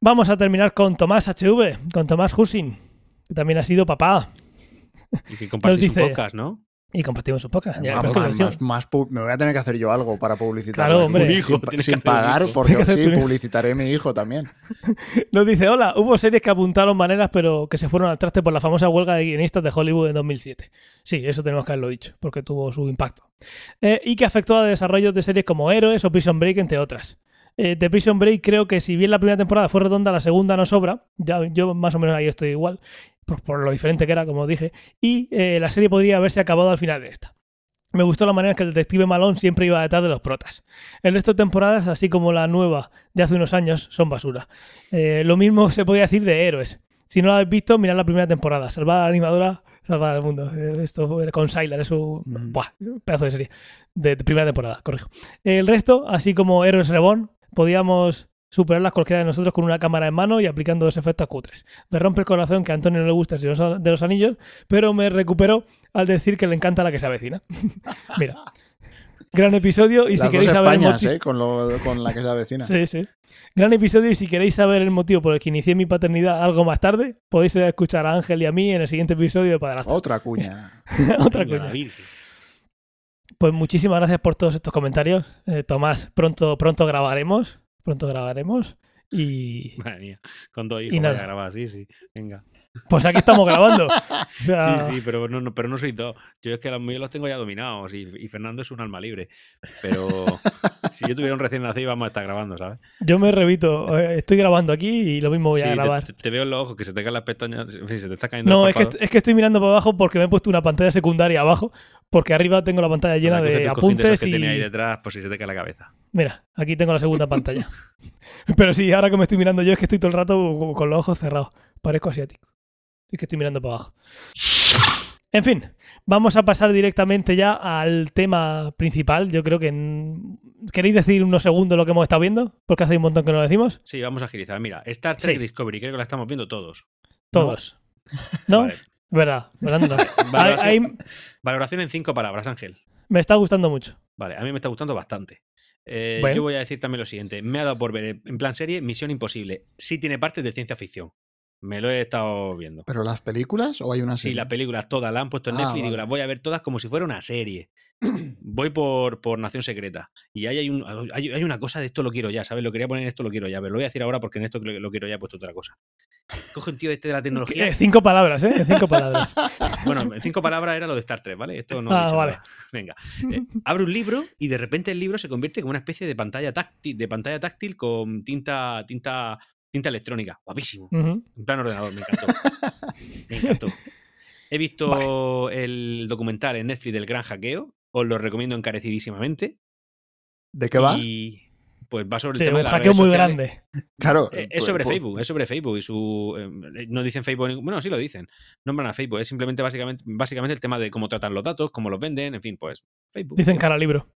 Vamos a terminar con Tomás HV, con Tomás Husin, que también ha sido papá. Y que compartís dice- un podcast, ¿no? Y compartimos su podcast. Ya, Más- me voy a tener que hacer yo algo para publicitar. Claro, hombre. Un hijo, sin, un pagar, hijo. porque sí, un publicitaré a mi hijo también. Nos dice, hola, hubo series que apuntaron maneras pero que se fueron al traste por la famosa huelga de guionistas de Hollywood en 2007. Sí, eso tenemos que haberlo dicho, porque tuvo su impacto. Eh, y que afectó a desarrollos de series como Héroes o Prison Break, entre otras. Eh, de Prison Break creo que si bien la primera temporada fue redonda, la segunda no sobra. Ya, yo más o menos ahí estoy igual, por, por lo diferente que era, como dije. Y eh, la serie podría haberse acabado al final de esta. Me gustó la manera en que el detective Malone siempre iba detrás de los protas. El resto de temporadas, así como la nueva de hace unos años, son basura. Eh, lo mismo se podía decir de Héroes. Si no lo habéis visto, mirad la primera temporada. Salvar a la animadora, salvar al mundo. Eh, Esto con Sylar, es un buah, pedazo de serie. De, de primera temporada, corrijo. El resto, así como Héroes Reborn, podíamos superarlas cualquiera de nosotros con una cámara en mano y aplicando dos efectos cutres. Me rompe el corazón que a Antonio no le gusta el Señor de los Anillos, pero me recupero al decir que le encanta la que se avecina. Mira. Gran episodio y Las si queréis dos saber el Españas, motivo- ¿eh? Con, lo- con la que se avecina. Sí, sí. Gran episodio y si queréis saber el motivo por el que inicié mi paternidad algo más tarde, podéis ir a escuchar a Ángel y a mí en el siguiente episodio de Padrazo. Otra cuña. Otra Virgen. Pues muchísimas gracias por todos estos comentarios. Eh, Tomás, pronto, pronto grabaremos. Pronto grabaremos. Y Madre mía, con dos Y hijos nada. voy a grabar, sí, sí. Venga. pues aquí estamos grabando. O sea, Sí, sí, pero no, no, pero no soy dos. Yo es que los míos los tengo ya dominados y, y Fernando es un alma libre. Pero si yo tuviera un recién nacido, vamos a estar grabando, ¿sabes? Yo me revito. eh, Estoy grabando aquí y lo mismo voy Sí, a grabar. Te, te veo en los ojos que se te caen las pestañas. Se te está cayendo No, es que, es que estoy mirando para abajo porque me he puesto una pantalla secundaria abajo. Porque arriba tengo la pantalla llena de apuntes que y. tenía ahí detrás por si se te cae la cabeza. Mira, aquí tengo la segunda pantalla. Pero sí, ahora que me estoy mirando yo es que estoy todo el rato con- los ojos cerrados. Parezco asiático. Es que estoy mirando para abajo. En fin, vamos a pasar directamente ya al tema principal. Yo creo que... en- ¿Queréis decir unos segundos lo que hemos estado viendo? Porque hace un montón que no lo decimos. Sí, vamos a agilizar. Mira, Star Trek Sí. Discovery, creo que la estamos viendo todos. Todos. ¿no? Vale. ¿Verdad? ¿Verdad? Valoración, valoración en cinco palabras, Ángel. me está gustando mucho. Vale, a mí me está gustando bastante. Eh, Bueno. Yo voy a decir también lo siguiente. Me ha dado por ver, en plan serie, Misión Imposible. Sí tiene partes de ciencia ficción. Me lo he estado viendo. ¿Pero las películas o hay una Sí, serie? las películas todas las han puesto en Ah, Netflix y digo, las voy a ver todas como si fuera una serie. Voy por, por Nación Secreta. Y ahí hay, un, hay, hay una cosa de esto lo quiero ya, ¿sabes? Lo quería poner en esto lo quiero ya, pero lo voy a decir ahora porque en esto lo, lo quiero ya he puesto otra cosa. Coge un tío este de la tecnología. Eh, cinco palabras, ¿eh? Cinco palabras. Bueno, en cinco palabras era lo de Star Trek, ¿vale? Esto no. he Ah, dicho vale. nada. Venga. Eh, abre un libro y de repente el libro se convierte como una especie de pantalla táctil, de pantalla táctil con tinta, tinta, tinta electrónica. Guapísimo. Ujú. En plan ordenador, me encantó. Me encantó. He visto el documental en Netflix del gran hackeo. Os lo recomiendo encarecidísimamente. ¿De qué va? Y pues va sobre el tema un de las hackeo muy sociales. grande. Claro. Eh, pues- es sobre pues- Facebook, es sobre Facebook y su. eh, no dicen Facebook, bueno, sí lo dicen. Nombran a Facebook, es simplemente básicamente, básicamente el tema de cómo tratan los datos, cómo los venden, en fin, pues Facebook. Dicen cara libro.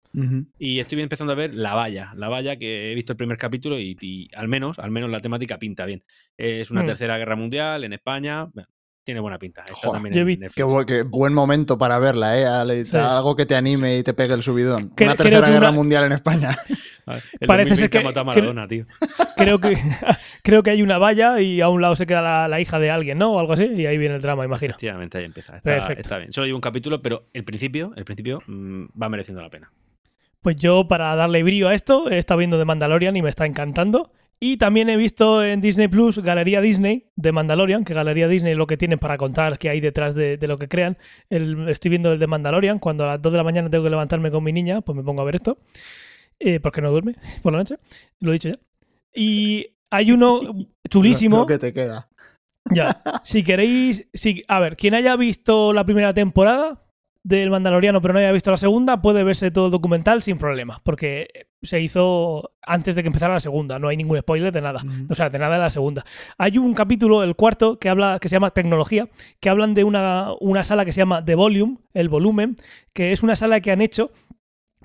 Y estoy empezando a ver La Valla, La Valla, que he visto el primer capítulo y, y al menos, al menos la temática pinta bien. Es una Mm. tercera guerra mundial en España. Tiene buena pinta. Está Joder, también yo en Netflix. Qué, bu- qué buen momento para verla, ¿eh? Sí. Algo que te anime y te pegue el subidón. Cre- Una tercera guerra una- mundial en España. A ver, el Parece ser 2020 que- mató a que- Maradona, tío. Creo que, creo que hay una valla y a un lado se queda la, la hija de alguien, ¿no? O algo así, y ahí viene el drama, imagino. Efectivamente, ahí empieza. Está, Perfecto. está bien. Solo llevo un capítulo, pero el principio, el principio mm, va mereciendo la pena. Pues yo, para darle brío a esto, he estado viendo The Mandalorian y me está encantando. Y también he visto en Disney Plus Galería Disney de Mandalorian, que Galería Disney es lo que tienen para contar qué hay detrás de, de lo que crean. El- estoy viendo el de Mandalorian, cuando a las 2 de la mañana tengo que levantarme con mi niña, pues me pongo a ver esto, eh, porque no duerme por la noche, lo he dicho ya. Y hay uno chulísimo. Lo que te queda. Ya. Si queréis. Si, a ver, quien haya visto la primera temporada del Mandaloriano pero no haya visto la segunda, puede verse todo el documental sin problema. Porque se hizo antes de que empezara la segunda. No hay ningún spoiler de nada. O sea, de nada de la segunda. Hay un capítulo, el cuarto, que habla, que se llama Tecnología, que hablan de una, una sala que se llama The Volume, el volumen, que es una sala que han hecho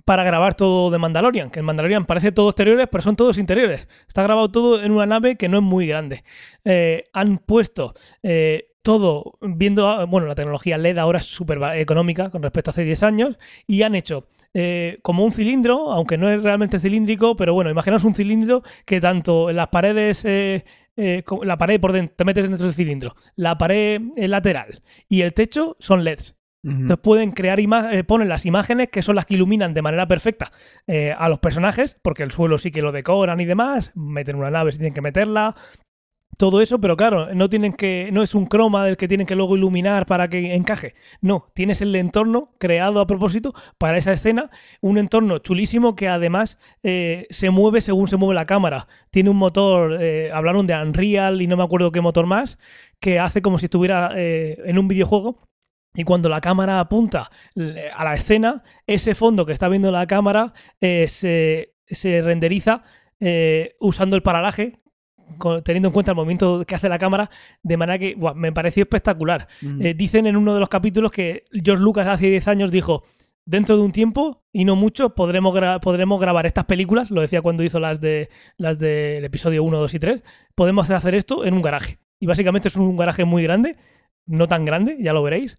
para grabar todo de Mandalorian, que el Mandalorian parece todo exteriores, pero son todos interiores. Está grabado todo en una nave que no es muy grande. Eh, han puesto eh, todo, viendo, bueno, la tecnología LED ahora es súper económica con respecto a hace 10 años, y han hecho eh, como un cilindro, aunque no es realmente cilíndrico, pero bueno, imaginaos un cilindro que tanto en las paredes... eh, eh, la pared por dentro, te metes dentro del cilindro, la pared lateral y el techo son LEDs. Entonces pueden crear imágenes, ponen las imágenes que son las que iluminan de manera perfecta eh, a los personajes, porque el suelo sí que lo decoran y demás, meten una nave si tienen que meterla, todo eso, pero claro, no tienen que, no es un croma del que tienen que luego iluminar para que encaje. No, tienes el entorno creado a propósito para esa escena, un entorno chulísimo que además eh, se mueve según se mueve la cámara. Tiene un motor, eh, hablaron de Unreal y no me acuerdo qué motor más, que hace como si estuviera eh, en un videojuego y cuando la cámara apunta eh, a la escena, ese fondo que está viendo la cámara eh, se, se renderiza eh, usando el paralaje, teniendo en cuenta el movimiento que hace la cámara, de manera que me pareció espectacular. Ujú. Eh, dicen en uno de los capítulos que George Lucas hace 10 años dijo, dentro de un tiempo, y no mucho, podremos, gra- podremos grabar estas películas, lo decía cuando hizo las, de, las del episodio 1, 2 y 3, podemos hacer esto en un garaje. Y básicamente es un garaje muy grande, no tan grande, ya lo veréis.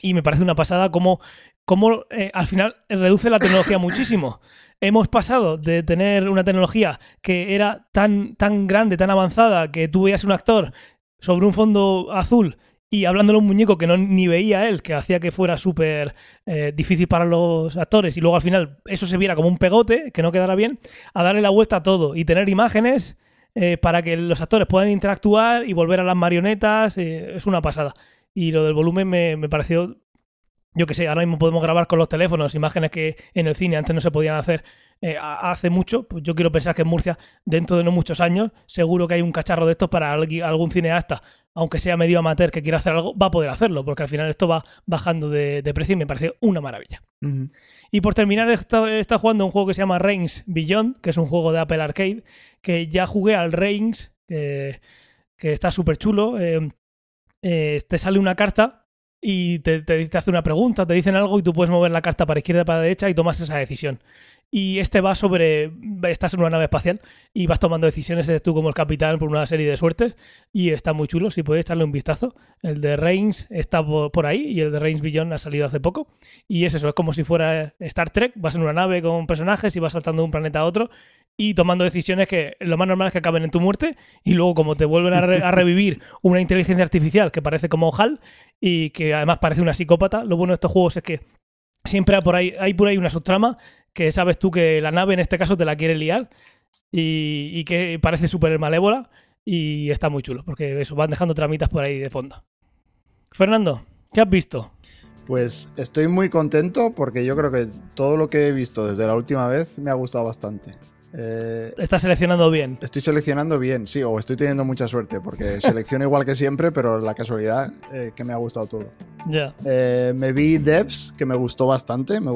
Y me parece una pasada como, como eh, al final reduce la tecnología muchísimo. Hemos pasado de tener una tecnología que era tan, tan grande, tan avanzada, que tú veías un actor sobre un fondo azul y hablándole a un muñeco que no ni veía él, que hacía que fuera súper eh, difícil para los actores, y luego al final eso se viera como un pegote, que no quedara bien, a darle la vuelta a todo y tener imágenes eh, para que los actores puedan interactuar y volver a las marionetas, eh, es una pasada. Y lo del volumen me, me pareció, yo que sé, ahora mismo podemos grabar con los teléfonos imágenes que en el cine antes no se podían hacer eh, hace mucho. Pues yo quiero pensar que en Murcia, dentro de no muchos años, seguro que hay un cacharro de estos para algún cineasta, aunque sea medio amateur que quiera hacer algo, va a poder hacerlo, porque al final esto va bajando de, de precio y me pareció una maravilla. Y por terminar, estado jugando un juego que se llama Reigns Beyond, que es un juego de Apple Arcade, que ya jugué al Reigns, que, que está súper chulo. eh, eh, te sale una carta y te, te- te hace una pregunta, te dicen algo y tú puedes mover la carta para izquierda para derecha y tomas esa decisión. Y este va sobre. Estás en una nave espacial y vas tomando decisiones, eres tú como el capitán por una serie de suertes. Y está muy chulo, si puedes echarle un vistazo. El de Reigns está por, por ahí y el de Reigns Beyond ha salido hace poco. Y es eso, es como si fuera Star Trek. Vas en una nave con personajes y vas saltando de un planeta a otro y tomando decisiones que lo más normal es que acaben en tu muerte. Y luego, como te vuelven a, re- a revivir una inteligencia artificial que parece como HAL y que además parece una psicópata, lo bueno de estos juegos es que siempre hay por ahí, hay por ahí una subtrama que sabes tú que la nave en este caso te la quiere liar y, y que parece súper malévola y está muy chulo porque eso, van dejando tramitas por ahí de fondo. Fernando, ¿qué has visto? Pues estoy muy contento porque yo creo que todo lo que he visto desde la última vez me ha gustado bastante. Eh, Estás seleccionando bien. estoy seleccionando bien, sí, o estoy teniendo mucha suerte porque selecciono igual que siempre, pero la casualidad eh, que me ha gustado todo. Ya. Eh, me vi Devs, que me gustó bastante. me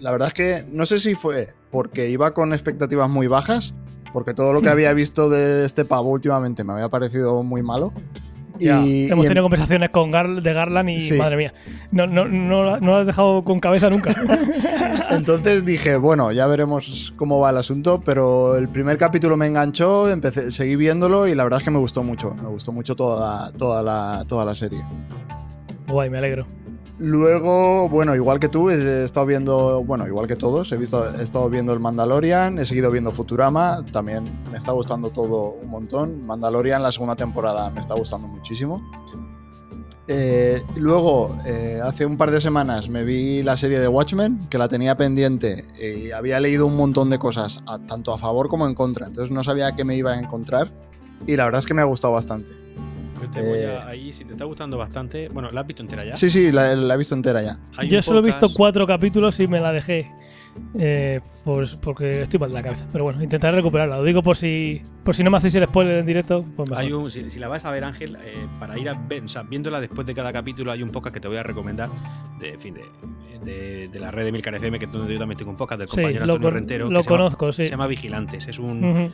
la verdad es que no sé si fue porque iba con expectativas muy bajas, porque todo lo que había visto de este pavo últimamente me había parecido muy malo. Ya, Y- hemos y tenido en- conversaciones con Gar de Garland y Sí. madre mía, no, no, no, no lo has dejado con cabeza nunca. Entonces dije, bueno, ya veremos cómo va el asunto, pero el primer capítulo me enganchó, empecé, seguí viéndolo y la verdad es que me gustó mucho, me gustó mucho toda, toda, la, toda la serie. Guay, me alegro. Luego, bueno, igual que tú, he estado viendo, bueno, igual que todos, he, visto, he estado viendo el Mandalorian, he seguido viendo Futurama, también me está gustando todo un montón. Mandalorian, la segunda temporada, me está gustando muchísimo. Eh, luego, eh, hace un par de semanas me vi la serie de Watchmen, que la tenía pendiente y había leído un montón de cosas, tanto a favor como en contra, entonces no sabía qué me iba a encontrar y la verdad es que me ha gustado bastante. Yo te voy Eh, a- ahí, si te está gustando bastante. Bueno, ¿la has visto entera ya? Sí, sí, la, la he visto entera ya. Yo solo he visto cuatro capítulos y me la dejé. Eh, pues porque estoy mal de la cabeza. Pero bueno, intentaré recuperarla. Lo digo por si por si no me hacéis el spoiler en directo. Pues mejor. Hay un, si, si la vas a ver, Ángel, eh, para ir a ver, o sea, viéndola después de cada capítulo, hay un podcast que te voy a recomendar de, en fin, de, de, de la red de Milcar FM, que es donde yo también tengo un podcast del Sí, compañero lo, Antonio con- Rentero. lo llama- conozco, sí. Se llama Vigilantes. Es un.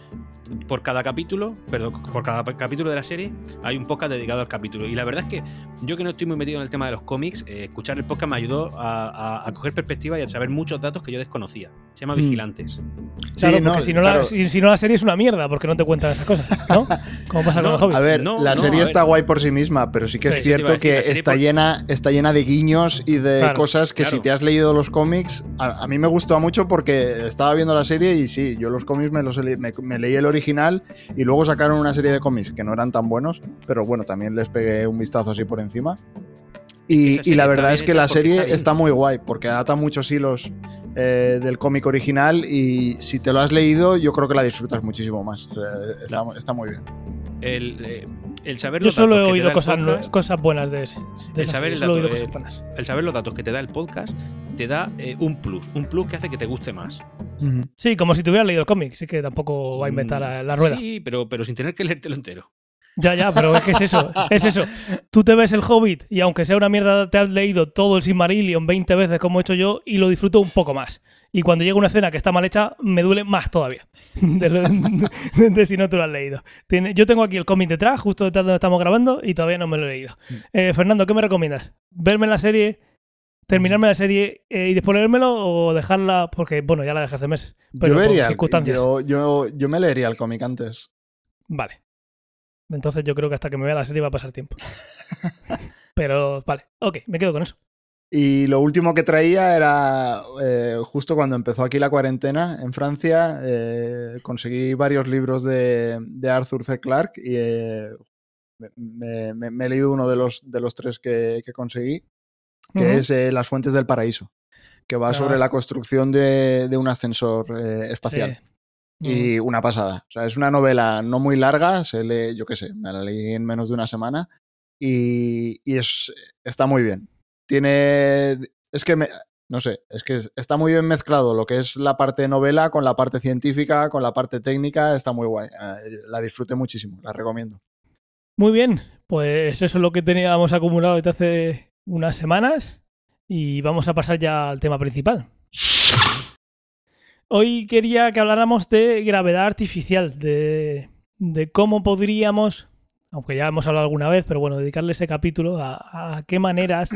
Por cada capítulo, perdón, por cada capítulo de la serie, hay un podcast dedicado al capítulo. Y la verdad es que yo que no estoy muy metido en el tema de los cómics, eh, escuchar el podcast me ayudó a, a- a coger perspectiva y a saber muchos datos que yo desconocía. Se llama Mm. Vigilantes. Claro, Sí, porque si, no la, si, si no la serie es una mierda, porque no te cuentan esas cosas, ¿no? Como pasa con los hobbies. A ver, No, la no, serie está ver. guay por sí misma, pero sí que Sí, es cierto que está, por- llena, está llena de guiños y de Claro, cosas que claro. si te has leído los cómics, a, a mí me gustó mucho porque estaba viendo la serie y sí, yo los cómics me, los he le- me, me leí el original y luego sacaron una serie de cómics que no eran tan buenos, pero bueno, también les pegué un vistazo así por encima. Y, la verdad es que la serie está muy guay porque ata muchos hilos eh, del cómic original y si te lo has leído yo creo que la disfrutas muchísimo más. Está, está muy bien. El, eh, el saber Yo solo he datos oído cosas, podcast- nue- cosas buenas de ese. De El saber serie, el solo he oído dato, cosas buenas. el saber los datos que te da el podcast te da eh, un plus, un plus que hace que te guste más. Sí, como si te hubieras leído el cómic, sí que tampoco va a inventar la, la rueda. Mm, Sí, pero, pero sin tener que leértelo entero. Ya, ya, pero es que es eso, es eso. Tú te ves el Hobbit y aunque sea una mierda, te has leído todo el Silmarillion 20 veces como he hecho yo y lo disfruto un poco más. Y cuando llega una escena que está mal hecha, me duele más todavía. De, lo- de- de si no te lo has leído. Tiene- yo tengo aquí el cómic detrás, justo detrás de donde estamos grabando, y todavía no me lo he leído. Mm. Eh, Fernando, ¿qué me recomiendas? ¿Verme la serie, terminarme la serie eh, y después leérmelo o dejarla? Porque, bueno, ya la dejé hace meses. Pero yo por vería, circunstancias. yo, yo, yo me leería el cómic antes. Vale. Entonces yo creo que hasta que me vea la serie va a pasar tiempo. Pero vale, ok, me quedo con eso. Y lo último que traía era eh, justo cuando empezó aquí la cuarentena en Francia, eh, conseguí varios libros de, de Arthur C. Clarke y eh, me, me- me he leído uno de los, de los tres que, que conseguí, que es eh, Las Fuentes del Paraíso, que va Ah. sobre la construcción de, de un ascensor eh, espacial. Sí. Y una pasada. O sea, es una novela no muy larga, se lee, yo qué sé, me la leí en menos de una semana y, y es, está muy bien. Tiene. Es que me. No sé, es que es- está muy bien mezclado lo que es la parte novela con la parte científica, con la parte técnica, está muy guay. Eh, La disfruté muchísimo, la recomiendo. Muy bien, pues eso es lo que teníamos acumulado desde hace unas semanas y vamos a pasar ya al tema principal. Hoy quería que habláramos de gravedad artificial, de, de cómo podríamos, aunque ya hemos hablado alguna vez, pero bueno, dedicarle ese capítulo a, a qué maneras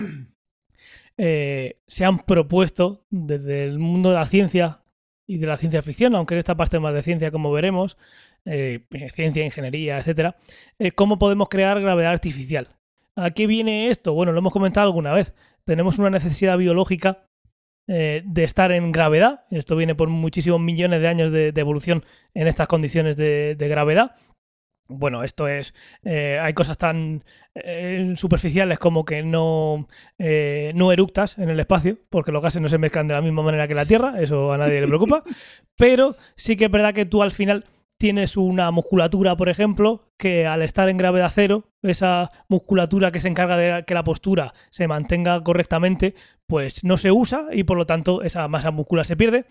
eh, se han propuesto desde el mundo de la ciencia y de la ciencia ficción, aunque en esta parte más de ciencia, como veremos, eh, ciencia, ingeniería, etcétera, eh, cómo podemos crear gravedad artificial. ¿A qué viene esto? Bueno, lo hemos comentado alguna vez. Tenemos una necesidad biológica eh, de estar en gravedad. Esto viene por muchísimos millones de años de, de evolución en estas condiciones de, de gravedad. Bueno, esto es. eh, hay cosas tan eh, superficiales como que no, eh, no eructas en el espacio, porque los gases no se mezclan de la misma manera que la Tierra, eso a nadie le preocupa. Pero sí que es verdad que tú al final tienes una musculatura, por ejemplo, que al estar en gravedad cero, esa musculatura que se encarga de que la postura se mantenga correctamente, pues no se usa y por lo tanto esa masa muscular se pierde.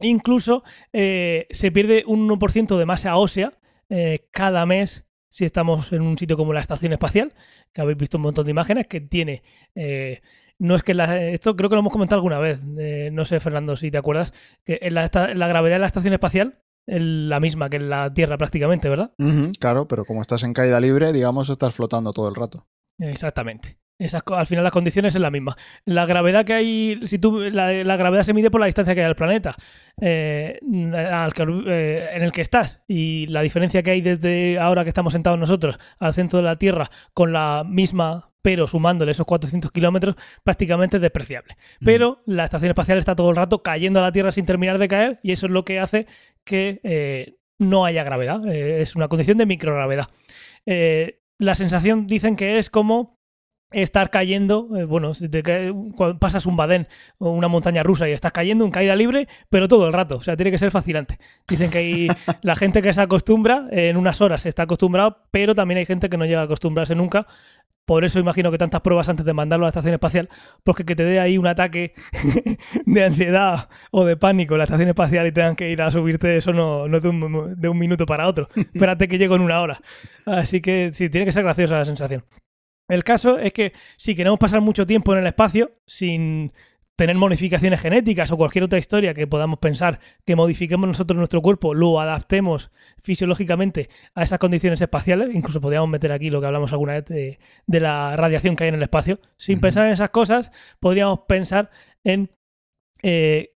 Incluso eh, se pierde un 1% de masa ósea eh, cada mes si estamos en un sitio como la estación espacial, que habéis visto un montón de imágenes, que tiene... eh, no es que la- esto creo que lo hemos comentado alguna vez, no sé Fernando si te acuerdas, que en la gravedad de la estación espacial la misma que en la Tierra prácticamente, ¿verdad? Claro, pero como estás en caída libre, digamos, estás flotando todo el rato. Exactamente. Esas, al final las condiciones es la misma. La gravedad que hay, si tú, la, la gravedad se mide por la distancia que hay al planeta eh, al que- eh, en el que estás y la diferencia que hay desde ahora que estamos sentados nosotros al centro de la Tierra con la misma, pero sumándole esos 400 kilómetros, prácticamente es despreciable. Pero la estación espacial está todo el rato cayendo a la Tierra sin terminar de caer y eso es lo que hace que eh, no haya gravedad. Eh, es una condición de microgravedad. Eh, la sensación dicen que es como estar cayendo, eh, bueno, si te cae- cuando pasas un badén o una montaña rusa y estás cayendo en caída libre, pero todo el rato, o sea, tiene que ser fascinante. Dicen que hay la gente que se acostumbra, eh, en unas horas está acostumbrado, pero también hay gente que no llega a acostumbrarse nunca. Por eso imagino que tantas pruebas antes de mandarlo a la estación espacial, porque que te dé ahí un ataque de ansiedad o de pánico en la estación espacial y tengan que ir a subirte, eso no, no de un, de un minuto para otro. Espérate que llego en una hora. Así que sí, tiene que ser graciosa la sensación. El caso es que si queremos pasar mucho tiempo en el espacio sin tener modificaciones genéticas o cualquier otra historia que podamos pensar que modifiquemos nosotros nuestro cuerpo, lo adaptemos fisiológicamente a esas condiciones espaciales, incluso podríamos meter aquí lo que hablamos alguna vez de, de la radiación que hay en el espacio, sin pensar en esas cosas, podríamos pensar en eh,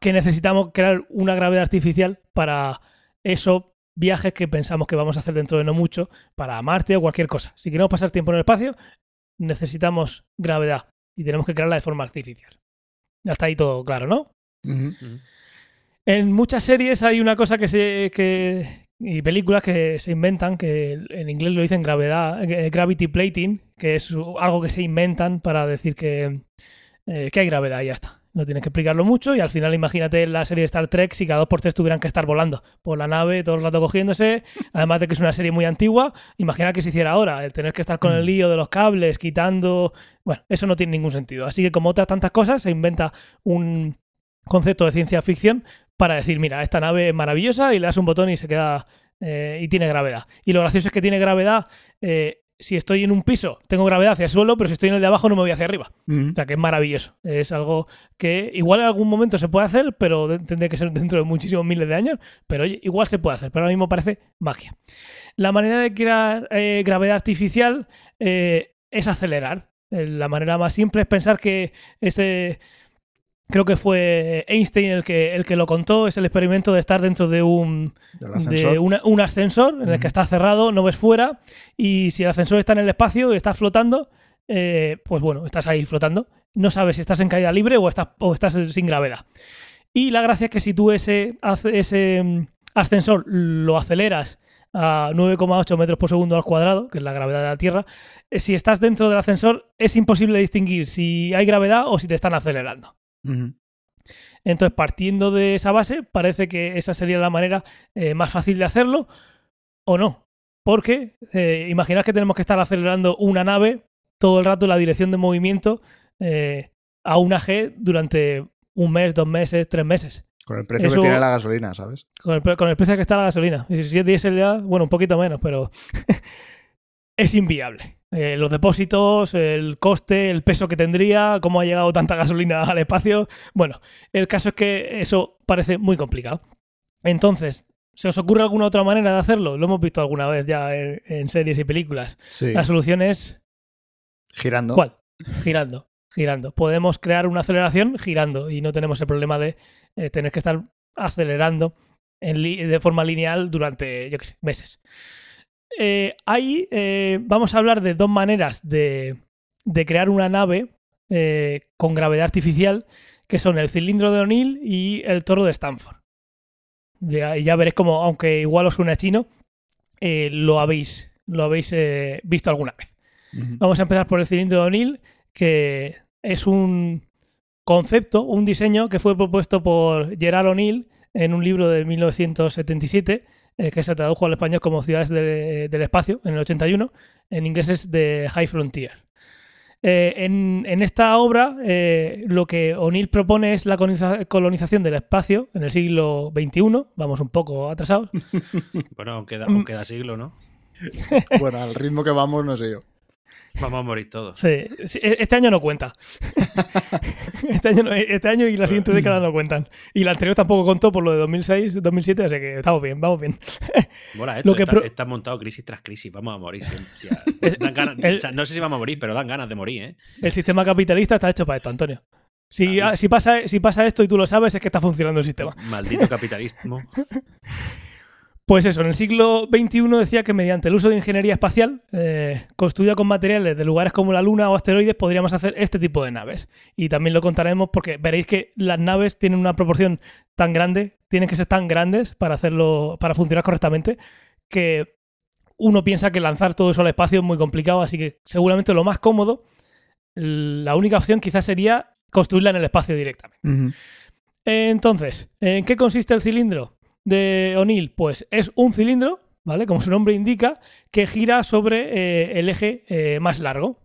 que necesitamos crear una gravedad artificial para esos viajes que pensamos que vamos a hacer dentro de no mucho, para Marte o cualquier cosa. Si queremos pasar tiempo en el espacio, necesitamos gravedad y tenemos que crearla de forma artificial. Ya está ahí todo claro, ¿no? En muchas series hay una cosa que se. Que, y películas que se inventan, que en inglés lo dicen gravedad, eh, gravity plating, que es algo que se inventan para decir que, eh, que hay gravedad y ya está. No tienes que explicarlo mucho y al final imagínate la serie de Star Trek si cada dos por tres tuvieran que estar volando por la nave todo el rato cogiéndose, además de que es una serie muy antigua, imagina que se hiciera ahora, el tener que estar con el lío de los cables, quitando... Bueno, eso no tiene ningún sentido. Así que como otras tantas cosas, se inventa un concepto de ciencia ficción para decir, mira, esta nave es maravillosa y le das un botón y se queda eh, y tiene gravedad. Y lo gracioso es que tiene gravedad, eh, si estoy en un piso, tengo gravedad hacia el suelo, pero si estoy en el de abajo no me voy hacia arriba. O sea, que es maravilloso. Es algo que igual en algún momento se puede hacer, pero tendría que ser dentro de muchísimos miles de años. Pero oye, igual se puede hacer, pero ahora mismo parece magia. La manera de crear eh, gravedad artificial eh, es acelerar. Eh, La manera más simple es pensar que ese... Creo que fue Einstein el que, el que lo contó, es el experimento de estar dentro de un, de una- un ascensor en el que está cerrado, no ves fuera, y si el ascensor está en el espacio y estás flotando, eh, pues bueno, estás ahí flotando. No sabes si estás en caída libre o estás, o estás sin gravedad. Y la gracia es que si tú ese, ese mm, ascensor lo aceleras a 9,8 metros por segundo al cuadrado, que es la gravedad de la Tierra, eh, si estás dentro del ascensor es imposible distinguir si hay gravedad o si te están acelerando. Entonces, partiendo de esa base, parece que esa sería la manera eh, más fácil de hacerlo, o no. Porque eh, imaginad que tenemos que estar acelerando una nave todo el rato en la dirección de movimiento eh, a una G durante un mes, dos meses, tres meses. Con el precio Eso- que tiene la gasolina, ¿sabes? Con el, con el precio que está la gasolina. Y si es diésel ya, bueno, un poquito menos, pero es inviable. Eh, los depósitos, el coste, el peso que tendría, cómo ha llegado tanta gasolina al espacio. Bueno, el caso es que eso parece muy complicado. Entonces, ¿se os ocurre alguna otra manera de hacerlo? Lo hemos visto alguna vez ya en, en series y películas. Sí. La solución es Girando. ¿Cuál? Girando, girando. Podemos crear una aceleración girando y no tenemos el problema de eh, tener que estar acelerando en de forma lineal durante, yo qué sé, meses. Eh, ahí eh, vamos a hablar de dos maneras de, de crear una nave eh, con gravedad artificial, que son el cilindro de O'Neill y el toro de Stanford. Ya, y ya veréis como, aunque igual os suena chino, lo habéis, lo habéis visto alguna vez. Vamos a empezar por el cilindro de O'Neill, que es un concepto, un diseño que fue propuesto por Gerard O'Neill en un libro de 1977, eh, que se tradujo al español como Ciudades de- del Espacio, en el 81. En inglés es The High Frontier. Eh, en, en esta obra, eh, lo que O'Neill propone es la coloniza- colonización del espacio en el siglo XXI. Vamos un poco atrasados. Bueno, aún queda, Mm. aún queda siglo, ¿no? Bueno, al ritmo que vamos, no sé yo. Vamos a morir todos. Sí, sí, este año no cuenta. este, año, no- este año y la siguiente década no cuentan. Y la anterior tampoco contó por lo de 2006, 2007, así que estamos bien, vamos bien. Mola esto, Lo que está, pro- está montado crisis tras crisis. Vamos a morir. siempre, o sea, dan ganas- El- o sea, no sé si vamos a morir, pero dan ganas de morir, ¿eh? El sistema capitalista está hecho para esto, Antonio. Si, ah, si, pasa, si pasa esto y tú lo sabes, es que está funcionando el sistema. Maldito capitalismo. Pues eso, en el siglo XXI decía que mediante el uso de ingeniería espacial, eh, construida con materiales de lugares como la Luna o asteroides, podríamos hacer este tipo de naves. Y también lo contaremos porque veréis que las naves tienen una proporción tan grande, tienen que ser tan grandes para hacerlo, para funcionar correctamente, que uno piensa que lanzar todo eso al espacio es muy complicado, así que seguramente lo más cómodo, la única opción quizás sería construirla en el espacio directamente. Entonces, ¿en qué consiste el cilindro de O'Neill? Pues es un cilindro, ¿vale? Como su nombre indica, que gira sobre eh, el eje eh, más largo.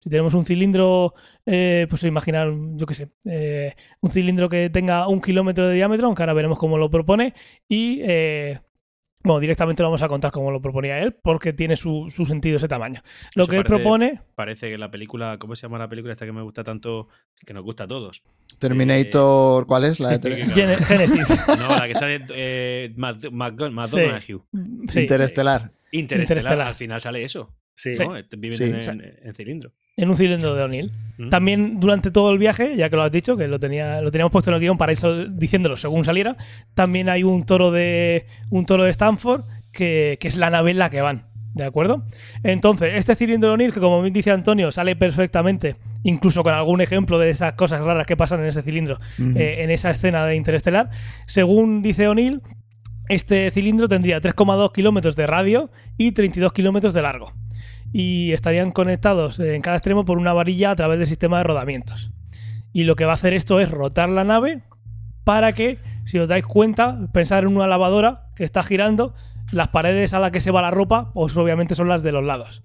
Si tenemos un cilindro, eh, pues imaginar, yo qué sé, un cilindro que tenga un kilómetro de diámetro, aunque ahora veremos cómo lo propone, y bueno, directamente lo vamos a contar cómo lo proponía él, porque tiene su, su sentido ese tamaño. Lo Eso que él parece- propone, Parece que la película, ¿cómo se llama la película esta que me gusta tanto? Que nos gusta a todos. Terminator, ¿cuál es? La de Ter- Gene- Génesis. No, la que sale eh, Mad- McDonagh. Sí. Interestelar. Interestelar. Interestelar. Al final sale eso. Sí. ¿no? Viven Sí. en, en- en cilindro. en un cilindro de O'Neill. Mm. También durante todo el viaje, ya que lo has dicho, que lo, tenía, lo teníamos puesto en el guion para ir diciéndolo según saliera, también hay un toro de un toro de Stanford que, que es la nave en la que van. ¿De acuerdo? Entonces, este cilindro de O'Neill, que como bien dice Antonio, sale perfectamente, incluso con algún ejemplo de esas cosas raras que pasan en ese cilindro, eh, en esa escena de Interestelar, según dice O'Neill, este cilindro tendría 3,2 kilómetros de radio y 32 kilómetros de largo. Y estarían conectados en cada extremo por una varilla a través del sistema de rodamientos. Y lo que va a hacer esto es rotar la nave para que, si os dais cuenta, pensar en una lavadora que está girando, las paredes a las que se va la ropa, pues obviamente son las de los lados.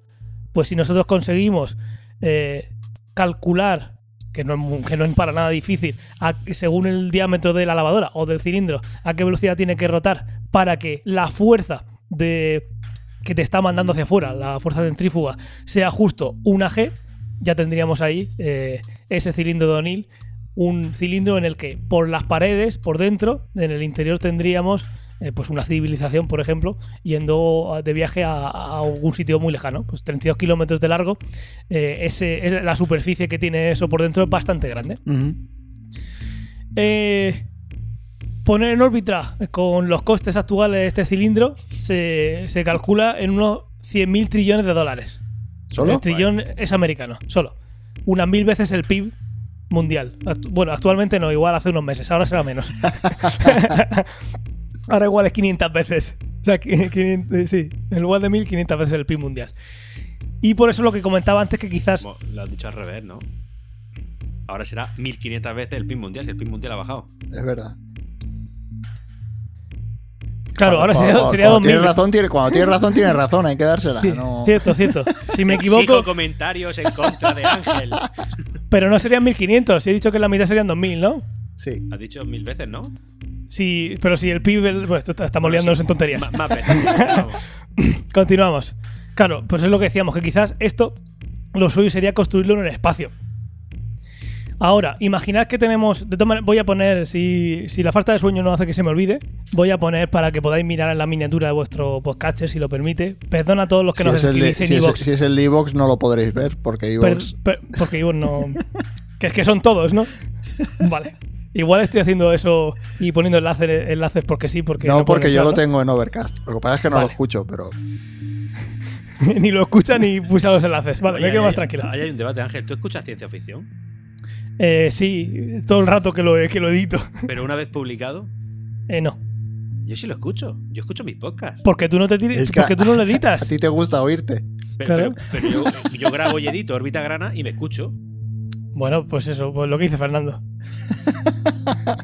Pues si nosotros conseguimos eh, calcular, que no, que no es para nada difícil, a- según el diámetro de la lavadora o del cilindro, a qué velocidad tiene que rotar para que la fuerza de que te está mandando hacia afuera, la fuerza centrífuga, sea justo una G, ya tendríamos ahí eh, ese cilindro de O'Neill, un cilindro en el que por las paredes, por dentro, en el interior tendríamos eh, pues una civilización, por ejemplo, yendo de viaje a, a algún sitio muy lejano, pues 32 kilómetros de largo, eh, ese, es- la superficie que tiene eso por dentro es bastante grande. Eh, poner en órbita con los costes actuales de este cilindro se, se calcula en unos 100.000 trillones de dólares. ¿Solo? El trillón es americano, solo. Unas mil veces el PIB mundial. Bueno, actualmente no, igual hace unos meses, ahora será menos. ahora igual es 500 veces. O sea, qui- 500, eh, sí, en lugar de 1000, 500 veces el PIB mundial. Y por eso lo que comentaba antes que quizás Como lo has dicho al revés, ¿no? Ahora será 1500 veces el PIB mundial, si el PIB mundial ha bajado. Es verdad. Claro, ahora Cuando- sería, cuando- sería cuando 2000. Tienes razón, tiene, cuando tienes razón, tienes razón, hay que dársela. Sí, no- Cierto, cierto. Si me Exijo equivoco, comentarios en contra de Ángel. pero no serían 1500. Si he dicho que la mitad serían 2000, ¿no? Sí. Has dicho mil veces, ¿no? Sí, pero si el PIB. el- Bueno, esto estamos liándonos en tonterías. Sí. Continuamos. Claro, pues es lo que decíamos, que quizás esto lo suyo sería construirlo en el espacio. Ahora, imaginad que tenemos. De todas maneras, voy a poner, si, si la falta de sueño no hace que se me olvide, voy a poner para que podáis mirar en la miniatura de vuestro podcast, si lo permite. Perdona a todos los que Si nos es, de- si, es, si es el de Evox, no lo podréis ver, porque Evox. porque iVoox no. que es que son todos, ¿no? Vale. Igual estoy haciendo eso y poniendo enlaces, enlaces porque sí, porque. No, porque yo lo ¿no? tengo en Overcast. Lo que pasa es que no Vale. lo escucho, pero. ni lo escucha ni pulsa los enlaces. Vale, me quedo más tranquilo. Ahí hay un debate, Ángel. ¿Tú escuchas ciencia ficción? Eh, sí, todo el rato que lo, que lo edito. Pero una vez publicado, Eh, no. yo sí lo escucho. Yo escucho mis podcasts. Porque tú no te tires, Es que porque tú no lo A editas. ti te gusta oírte. Pero, Claro. pero- pero yo, yo grabo y edito órbita grana y me escucho. Bueno, pues eso, pues lo que dice Fernando.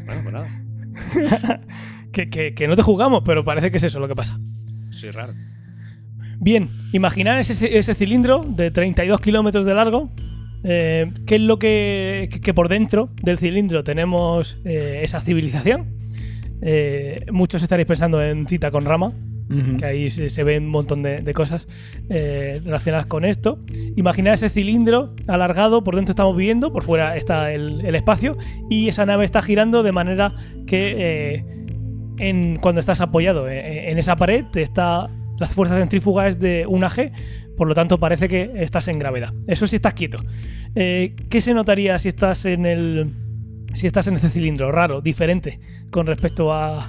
Bueno, pues nada. Que, que- que no te jugamos, pero parece que es eso lo que pasa. Soy raro. Bien, imaginad ese, ese cilindro de 32 kilómetros de largo. Eh, ¿Qué es lo que, que- que por dentro del cilindro tenemos eh, esa civilización? Eh, muchos estaréis pensando en cita con Rama, que ahí se, ven un montón de, cosas eh, relacionadas con esto. Imaginad ese cilindro alargado, por dentro estamos viviendo, por fuera está el, espacio, y esa nave está girando de manera que eh, cuando estás apoyado en, en esa pared, te está, las fuerzas centrífugas es de 1 G, por lo tanto parece que estás en gravedad. Eso sí estás quieto. Eh, ¿Qué se notaría si estás en el... Si estás en ese cilindro, raro, diferente con respecto a,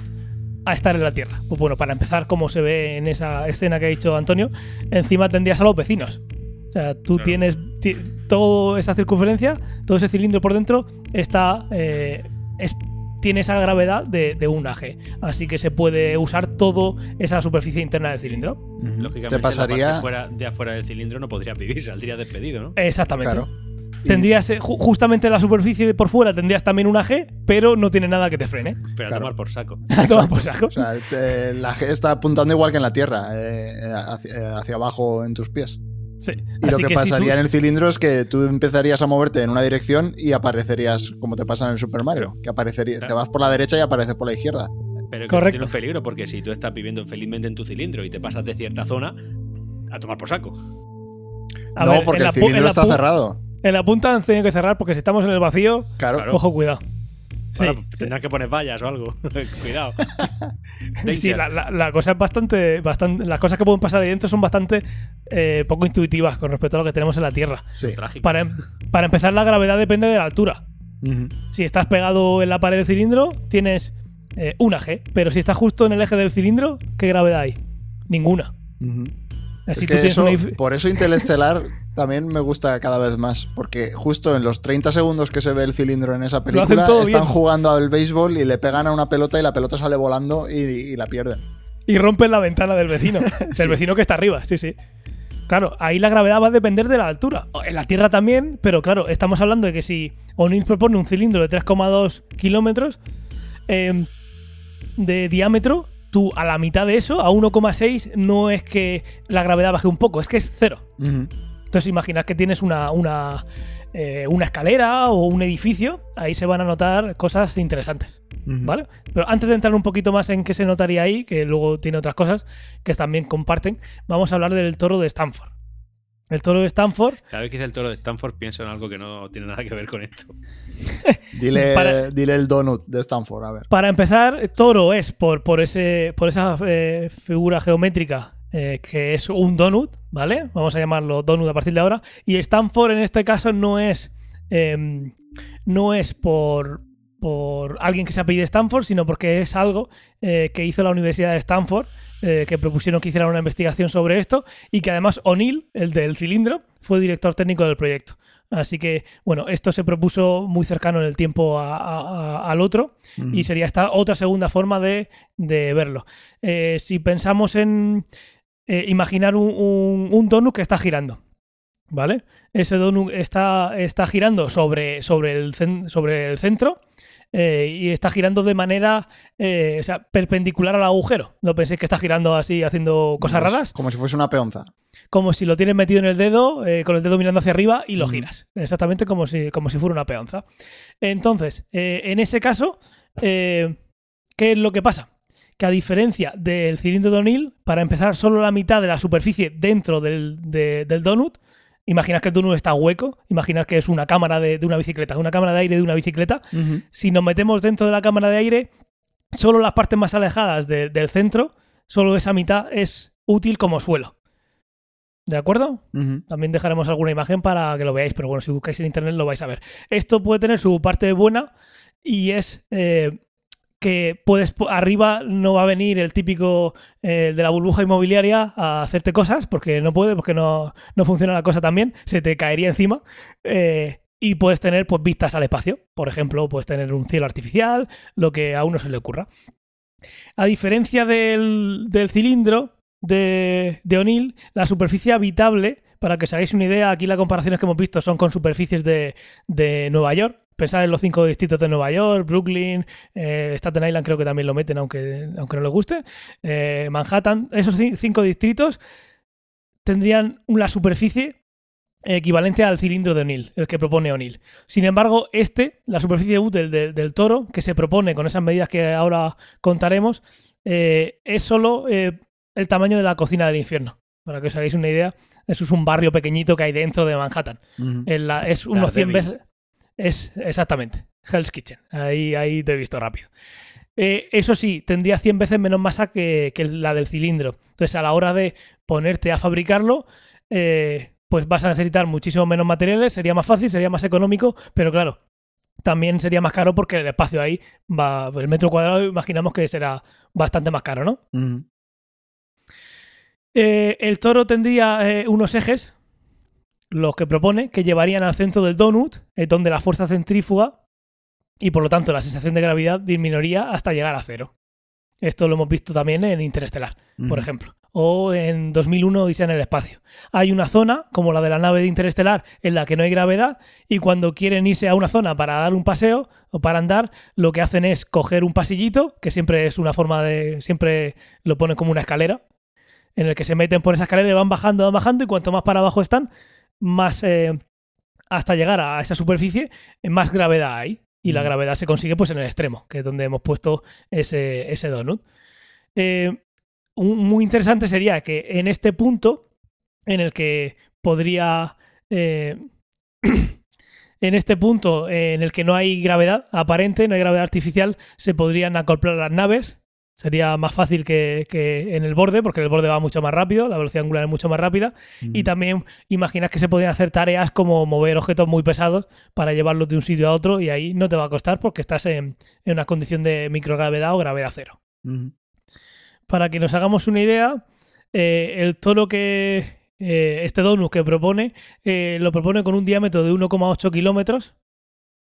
a estar en la Tierra. Pues bueno, para empezar, como se ve en esa escena que ha dicho Antonio, encima tendrías a los vecinos. O sea, tú Claro. tienes ti- toda esa circunferencia, todo ese cilindro por dentro está eh, es- tiene esa gravedad de, de un AG. Así que se puede usar toda esa superficie interna del cilindro. Lógicamente, Te pasaría. la parte fuera, de afuera del cilindro no podría vivir, saldría despedido, ¿no? Exactamente. Claro. Tendrías eh, ju- justamente la superficie de por fuera tendrías también un AG, pero no tiene nada que te frene. Pero a Claro. tomar por saco. A tomar por saco. O sea, te- la G está apuntando igual que en la Tierra, eh, hacia, eh, hacia abajo en tus pies. Sí. Y lo que, si pasaría tú- en el cilindro es que tú empezarías a moverte en una dirección y aparecerías, como te pasa en el Super Mario, que aparecería, te vas por la derecha y apareces por la izquierda. Pero que Correcto. tiene un peligro porque si tú estás viviendo felizmente en tu cilindro y te pasas de cierta zona, a tomar por saco. a no, ver, porque en la el cilindro la está pu- cerrado. En la punta han tenido que cerrar porque si estamos en el vacío, Claro. Ojo, cuidado. Sí, Bueno, sí. tendrás que poner vallas o algo. Cuidado. Sí, la, la- la cosa es bastante, bastante. Las cosas que pueden pasar ahí dentro son bastante eh, poco intuitivas con respecto a lo que tenemos en la Tierra. Sí. Trágico. Para, em- para empezar, la gravedad depende de la altura. Si estás pegado en la pared del cilindro, tienes eh, una G. Pero si estás justo en el eje del cilindro, ¿qué gravedad hay? Ninguna. Ujú. Así tú eso- una por eso Interestelar también me gusta cada vez más, porque justo en los 30 segundos que se ve el cilindro en esa película, están bien. jugando al béisbol y le pegan a una pelota y la pelota sale volando y, y la pierden. y rompes la ventana del vecino. Del vecino que está arriba, sí, sí. Claro, ahí la gravedad va a depender de la altura. En la Tierra también, pero claro, estamos hablando de que si O'Neill propone un cilindro de 3,2 kilómetros eh, de diámetro, tú a la mitad de eso, a 1,6, no es que la gravedad baje un poco, es que es cero. Entonces imaginad que tienes una, una, eh, una escalera o un edificio, ahí se van a notar cosas interesantes. ¿Vale? Pero antes de entrar un poquito más en qué se notaría ahí, que luego tiene otras cosas que también comparten, vamos a hablar del toro de Stanford. El toro de Stanford, Cada vez que dice el toro de Stanford pienso en algo que no tiene nada que ver con esto. Dile, Para- dile el donut de Stanford, a ver. para empezar, toro es por, por, ese, por esa eh, figura geométrica eh, que es un donut, ¿vale? Vamos a llamarlo donut a partir de ahora. Y Stanford en este caso no es, eh, no es por, por alguien que se apellide Stanford, sino porque es algo eh, que hizo la Universidad de Stanford, eh, que propusieron que hicieran una investigación sobre esto y que además O'Neill, el del cilindro, fue director técnico del proyecto. Así que, bueno, esto se propuso muy cercano en el tiempo a- a- a- al otro y sería esta otra segunda forma de, de verlo. Eh, si pensamos en eh, imaginar un, un, un donut que está girando, ¿vale? Ese donut está, está girando sobre, sobre, el, sobre el centro eh, y está girando de manera eh, o sea, perpendicular al agujero. No penséis que está girando así, haciendo cosas Pues, raras, Como si fuese una peonza. como si lo tienes metido en el dedo, eh, con el dedo mirando hacia arriba y lo Ujú. giras. Exactamente como si, como si fuera una peonza. Entonces, en ese caso, ¿qué es lo que pasa? Que a diferencia del cilindro de O'Neill, para empezar solo la mitad de la superficie dentro del, de- del donut, imaginad que el donut está hueco, imaginad que es una cámara de, de una bicicleta, una cámara de aire de una bicicleta. Si nos metemos dentro de la cámara de aire, solo las partes más alejadas de- del centro, solo esa mitad es útil como suelo. ¿De acuerdo? También dejaremos alguna imagen para que lo veáis, pero bueno, si buscáis en internet lo vais a ver. Esto puede tener su parte buena y es eh, que puedes arriba no va a venir el típico eh, de la burbuja inmobiliaria a hacerte cosas porque no puede, porque no, no funciona la cosa tan bien, se te caería encima. eh, y puedes tener pues vistas al espacio. Por ejemplo, puedes tener un cielo artificial, lo que a uno se le ocurra. A diferencia del, del cilindro de, de O'Neill, la superficie habitable, para que os hagáis una idea, aquí las comparaciones que hemos visto son con superficies de, de Nueva York. Pensad en los cinco distritos de Nueva York, Brooklyn, eh, Staten Island creo que también lo meten, aunque, aunque no les guste. eh, Manhattan, esos ci- cinco distritos tendrían una superficie equivalente al cilindro de O'Neill, el que propone O'Neill. Sin embargo, este, la superficie útil de- del toro, que se propone con esas medidas que ahora contaremos, eh, es solo el tamaño de la cocina del infierno. Para que os hagáis una idea, eso es un barrio pequeñito que hay dentro de Manhattan. En la- es unos 100 Daredevil. veces. Es exactamente. Hell's Kitchen. Ahí, ahí te he visto rápido. Eh, eso sí, tendría 100 veces menos masa que, que la del cilindro. Entonces, a la hora de ponerte a fabricarlo, eh, pues vas a necesitar muchísimo menos materiales, sería más fácil, sería más económico, pero claro, también sería más caro porque el espacio ahí va, el metro cuadrado imaginamos que será bastante más caro, ¿no? Eh, el toro tendría unos ejes, los que propone, que llevarían al centro del donut, eh, donde la fuerza centrífuga y por lo tanto la sensación de gravedad disminuiría hasta llegar a cero. Esto lo hemos visto también en Interestelar, por ejemplo. O en 2001 Odisea en el espacio. Hay una zona, como la de la nave de Interestelar, en la que no hay gravedad y cuando quieren irse a una zona para dar un paseo o para andar, lo que hacen es coger un pasillito, que siempre es una forma de... siempre lo ponen como una escalera, en el que se meten por esa escalera y van bajando, van bajando y cuanto más para abajo están, más... eh, hasta llegar a esa superficie, eh, más gravedad hay. Y la Mm. gravedad se consigue pues en el extremo, que es donde hemos puesto ese, ese donut. Eh, un- muy interesante sería que en este punto, en el que podría. eh, en este punto en el que no hay gravedad aparente, no hay gravedad artificial, se podrían acoplar las naves. Sería más fácil que, que en el borde, porque el borde va mucho más rápido, la velocidad angular es mucho más rápida. Y también imaginas que se podrían hacer tareas como mover objetos muy pesados para llevarlos de un sitio a otro y ahí no te va a costar porque estás en, en una condición de microgravedad o gravedad cero. Para que nos hagamos una idea, eh, el toro que eh, este donut que propone eh, lo propone con un diámetro de 1,8 kilómetros,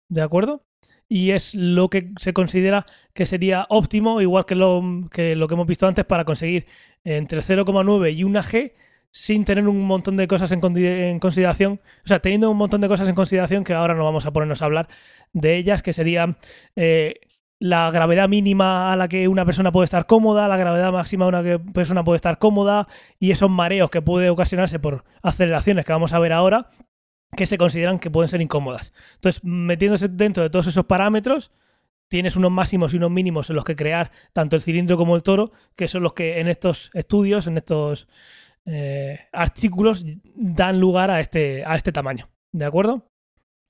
¿de acuerdo? Y es lo que se considera que sería óptimo, igual que lo que, lo que hemos visto antes, para conseguir entre 0,9 y 1 G sin tener un montón de cosas en, consideración, o sea, teniendo un montón de cosas en consideración que ahora no vamos a ponernos a hablar de ellas, que serían eh, la gravedad mínima a la que una persona puede estar cómoda, la gravedad máxima a la que una persona puede estar cómoda y esos mareos que puede ocasionarse por aceleraciones que vamos a ver ahora, que se consideran que pueden ser incómodas. Entonces, metiéndose dentro de todos esos parámetros, tienes unos máximos y unos mínimos en los que crear tanto el cilindro como el toro, que son los que en estos estudios, en estos eh, artículos, dan lugar a este, a este tamaño. ¿De acuerdo?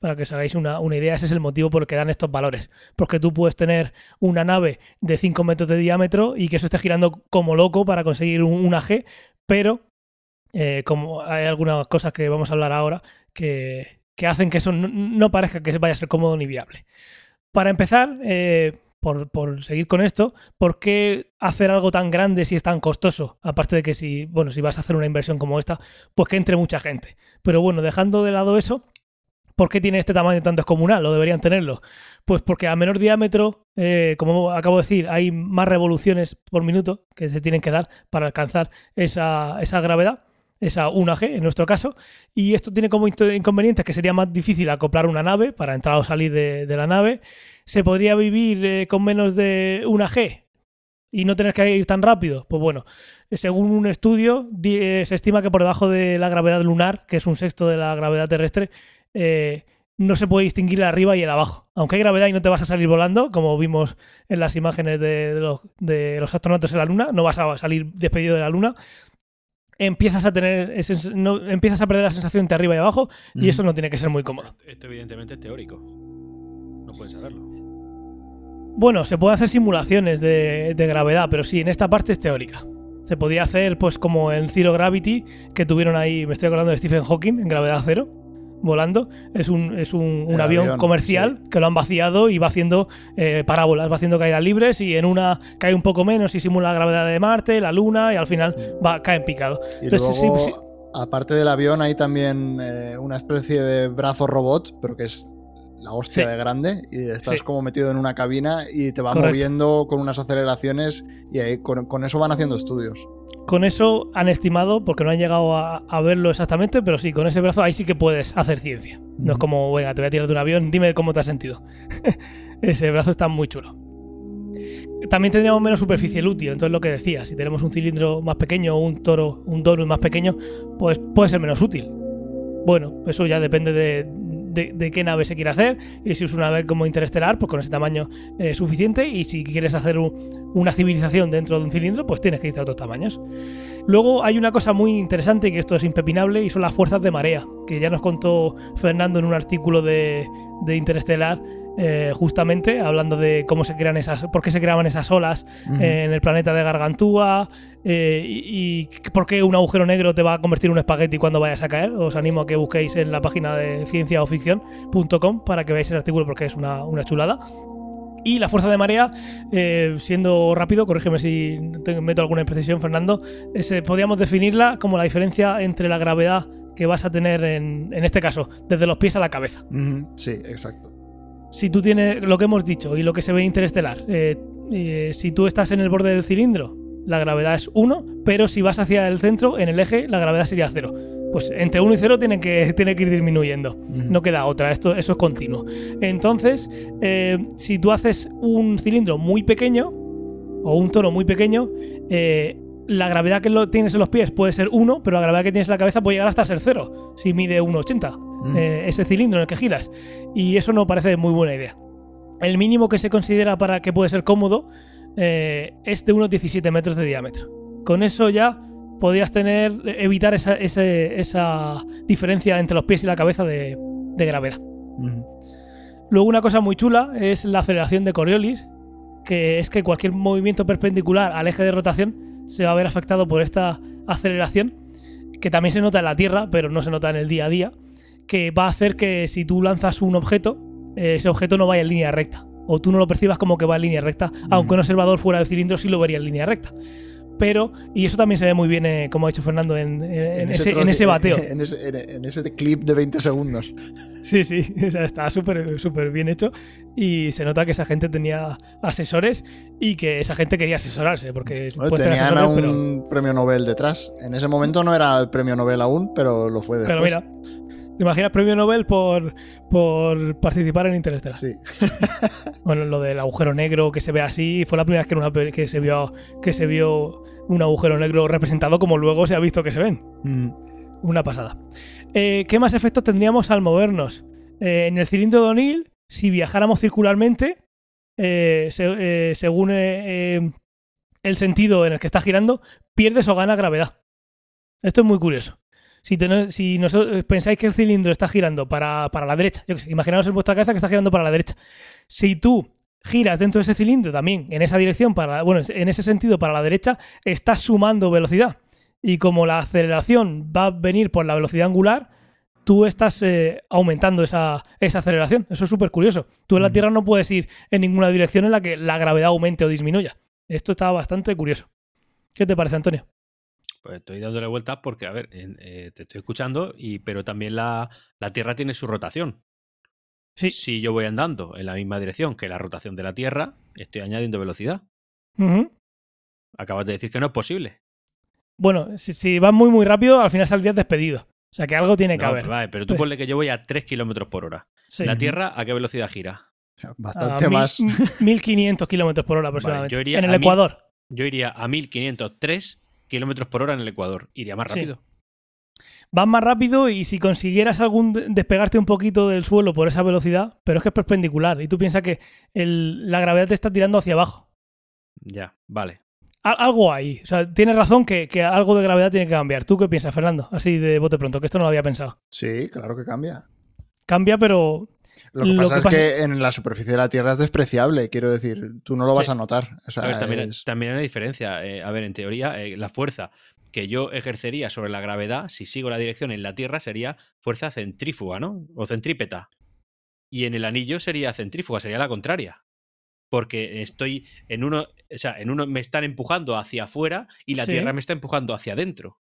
Para que os hagáis una, una idea, ese es el motivo por el que dan estos valores. Porque tú puedes tener una nave de 5 metros de diámetro y que eso esté girando como loco para conseguir un, una G, pero eh, como hay algunas cosas que vamos a hablar ahora que, hacen que eso no, parezca que vaya a ser cómodo ni viable. Para empezar, eh, por, seguir con esto, ¿por qué hacer algo tan grande si es tan costoso? Aparte de que si, bueno, si vas a hacer una inversión como esta, pues que entre mucha gente. Pero bueno, dejando de lado eso, ¿por qué tiene este tamaño tan descomunal? ¿O deberían tenerlo? Pues porque a menor diámetro, eh, como acabo de decir, hay más revoluciones por minuto que se tienen que dar para alcanzar esa gravedad esa 1G en nuestro caso, y esto tiene como into- inconveniente que sería más difícil acoplar una nave para entrar o salir de, la nave. ¿Se podría vivir eh, con menos de 1G y no tener que ir tan rápido? Pues bueno, según un estudio, di- eh, se estima que por debajo de la gravedad lunar, que es un sexto de la gravedad terrestre, eh, no se puede distinguir el arriba y el abajo. Aunque hay gravedad y no te vas a salir volando, como vimos en las imágenes de, de los, de los astronautas en la Luna, no vas a salir despedido de la Luna, empiezas a tener ese- no, empiezas a perder la sensación de arriba y abajo y eso no tiene que ser muy cómodo. Esto evidentemente es teórico. No puedes saberlo. Bueno, se pueden hacer simulaciones de, de gravedad, pero sí, en esta parte es teórica. Se podría hacer, pues, como en Zero Gravity, que tuvieron ahí, me estoy acordando de Stephen Hawking, en gravedad cero, volando. Es un, es un, un avión, avión, comercial que lo han vaciado y va haciendo eh, parábolas, va haciendo caídas libres y en una cae un poco menos y simula la gravedad de Marte, la Luna y al final va, cae en picado. Y Entonces, sí, luego, sí, aparte del avión, hay también eh, una especie de brazo robot, pero que es la hostia Sí. de grande, y estás Sí. como metido en una cabina y te va Correcto. moviendo con unas aceleraciones, y ahí con, con eso van haciendo estudios. Con eso han estimado, porque no han llegado a, a verlo exactamente, pero sí, con ese brazo ahí sí que puedes hacer ciencia. No es como, venga, te voy a tirar de un avión, dime cómo te has sentido. ese brazo está muy chulo. También tendríamos menos superficie lútil, entonces lo que decía, si tenemos un cilindro más pequeño o un toro, un donut más pequeño, pues puede ser menos útil. Bueno, eso ya depende de, de, de qué nave se quiere hacer. Y si es una nave como interestelar, pues con ese tamaño es suficiente. Y si quieres hacer un- una civilización dentro de un cilindro, pues tienes que irte a otros tamaños. Luego hay una cosa muy interesante y que esto es impepinable y son las fuerzas de marea, que ya nos contó Fernando en un artículo de, de Interestelar, eh, justamente hablando de cómo se crean esas, por qué se creaban esas olas eh, en el planeta de Gargantúa eh, y, y por qué un agujero negro te va a convertir en un espagueti cuando vayas a caer. Os animo a que busquéis en la página de cienciaoficción.com para que veáis el artículo porque es una, una chulada. Y la fuerza de marea, eh, siendo rápido, corrígeme si te meto alguna imprecisión, Fernando, ese, podríamos definirla como la diferencia entre la gravedad que vas a tener en, en este caso, desde los pies a la cabeza. Sí, exacto. Si tú tienes lo que hemos dicho y lo que se ve interestelar, eh, eh, si tú estás en el borde del cilindro, la gravedad es 1, pero si vas hacia el centro, en el eje, la gravedad sería 0. Pues entre 1 y 0 tiene que, tiene que ir disminuyendo. No queda otra, esto, eso es continuo. Entonces, eh, si tú haces un cilindro muy pequeño, o un toro muy pequeño, eh, la gravedad que lo tienes en los pies puede ser 1, pero la gravedad que tienes en la cabeza puede llegar hasta ser 0, si mide 1,80 Mm. eh, ese cilindro en el que giras. Y eso no parece muy buena idea. El mínimo que se considera para que puede ser cómodo eh, es de unos 17 metros de diámetro. Con eso ya podrías tener, evitar esa, diferencia entre los pies y la cabeza de, de gravedad. Luego una cosa muy chula es la aceleración de Coriolis, que es que cualquier movimiento perpendicular al eje de rotación se va a ver afectado por esta aceleración, que también se nota en la Tierra, pero no se nota en el día a día, que va a hacer que si tú lanzas un objeto, eh, ese objeto no vaya en línea recta, o tú no lo percibas como que va en línea recta, aunque un observador fuera del cilindro sí lo vería en línea recta. Pero, y eso también se ve muy bien, eh, como ha dicho Fernando, en, en ese, trozo- en ese bateo. En ese, en- en ese clip de 20 segundos. Sí, sí, o sea, está súper súper bien hecho y se nota que esa gente tenía asesores y que esa gente quería asesorarse porque Bueno, tenían a un premio Nobel detrás. En ese momento no era el premio Nobel aún, pero lo fue después. pero mira, ¿te imaginas premio Nobel por, por participar en Interestelar? Sí. Bueno, lo del agujero negro que se ve así fue la primera vez que, una se vio que se vio un agujero negro representado como luego se ha visto que se ven. Ujú. Una pasada. Eh, ¿Qué más efectos tendríamos al movernos? Eh, en el cilindro de O'Neill, si viajáramos circularmente, eh, se- según el sentido en el que está girando, pierdes o ganas gravedad. Esto es muy curioso. Si, tenéis- si noso- pensáis que el cilindro está girando para, para la derecha, yo qué sé, imaginaos en vuestra cabeza que está girando para la derecha. Si tú giras dentro de ese cilindro también en esa dirección, para, bueno, en ese sentido para la derecha, estás sumando velocidad. Y como la aceleración va a venir por la velocidad angular, tú estás eh, aumentando esa, esa aceleración. Eso es súper curioso. Tú en la Mm. Tierra no puedes ir en ninguna dirección en la que la gravedad aumente o disminuya. Esto está bastante curioso. ¿Qué te parece, Antonio? Pues estoy dándole vueltas porque, a ver, en- eh, te estoy escuchando, y, pero también la, la Tierra tiene su rotación. Sí. Si yo voy andando en la misma dirección que la rotación de la Tierra, estoy añadiendo velocidad. Acabas de decir que no es posible. Bueno, si, si vas muy, muy rápido, al final saldrías despedido. O sea que algo tiene que No, haber. vale, pero tú Pues- ponle que yo voy a 3 kilómetros por hora. Sí. ¿La Tierra a qué velocidad gira? A Bastante mil- más. 1500 kilómetros por hora aproximadamente. yo iría en el a mil- Ecuador. Yo iría a 1503 kilómetros por hora en el Ecuador. Iría más Sí. rápido. Vas más rápido y si consiguieras algún de- despegarte un poquito del suelo por esa velocidad, pero es que es perpendicular y tú piensas que el- la gravedad te está tirando hacia abajo. Ya, vale. Al- algo hay. O sea, tienes razón que, que algo de gravedad tiene que cambiar. ¿Tú qué piensas, Fernando? Así de bote pronto, que esto no lo había pensado. Sí, claro que cambia. Cambia, pero Lo que Lo pasa que es que en la superficie de la Tierra es despreciable, quiero decir, tú no lo vas a notar. O sea, A ver, también, es- también hay una diferencia. Eh, a ver, en teoría, eh, la fuerza que yo ejercería sobre la gravedad, si sigo la dirección en la Tierra, sería fuerza centrífuga, ¿no? O centrípeta. Y en el anillo sería centrífuga, sería la contraria. Porque estoy en uno, o sea, en uno me están empujando hacia afuera y la Sí. Tierra me está empujando hacia adentro.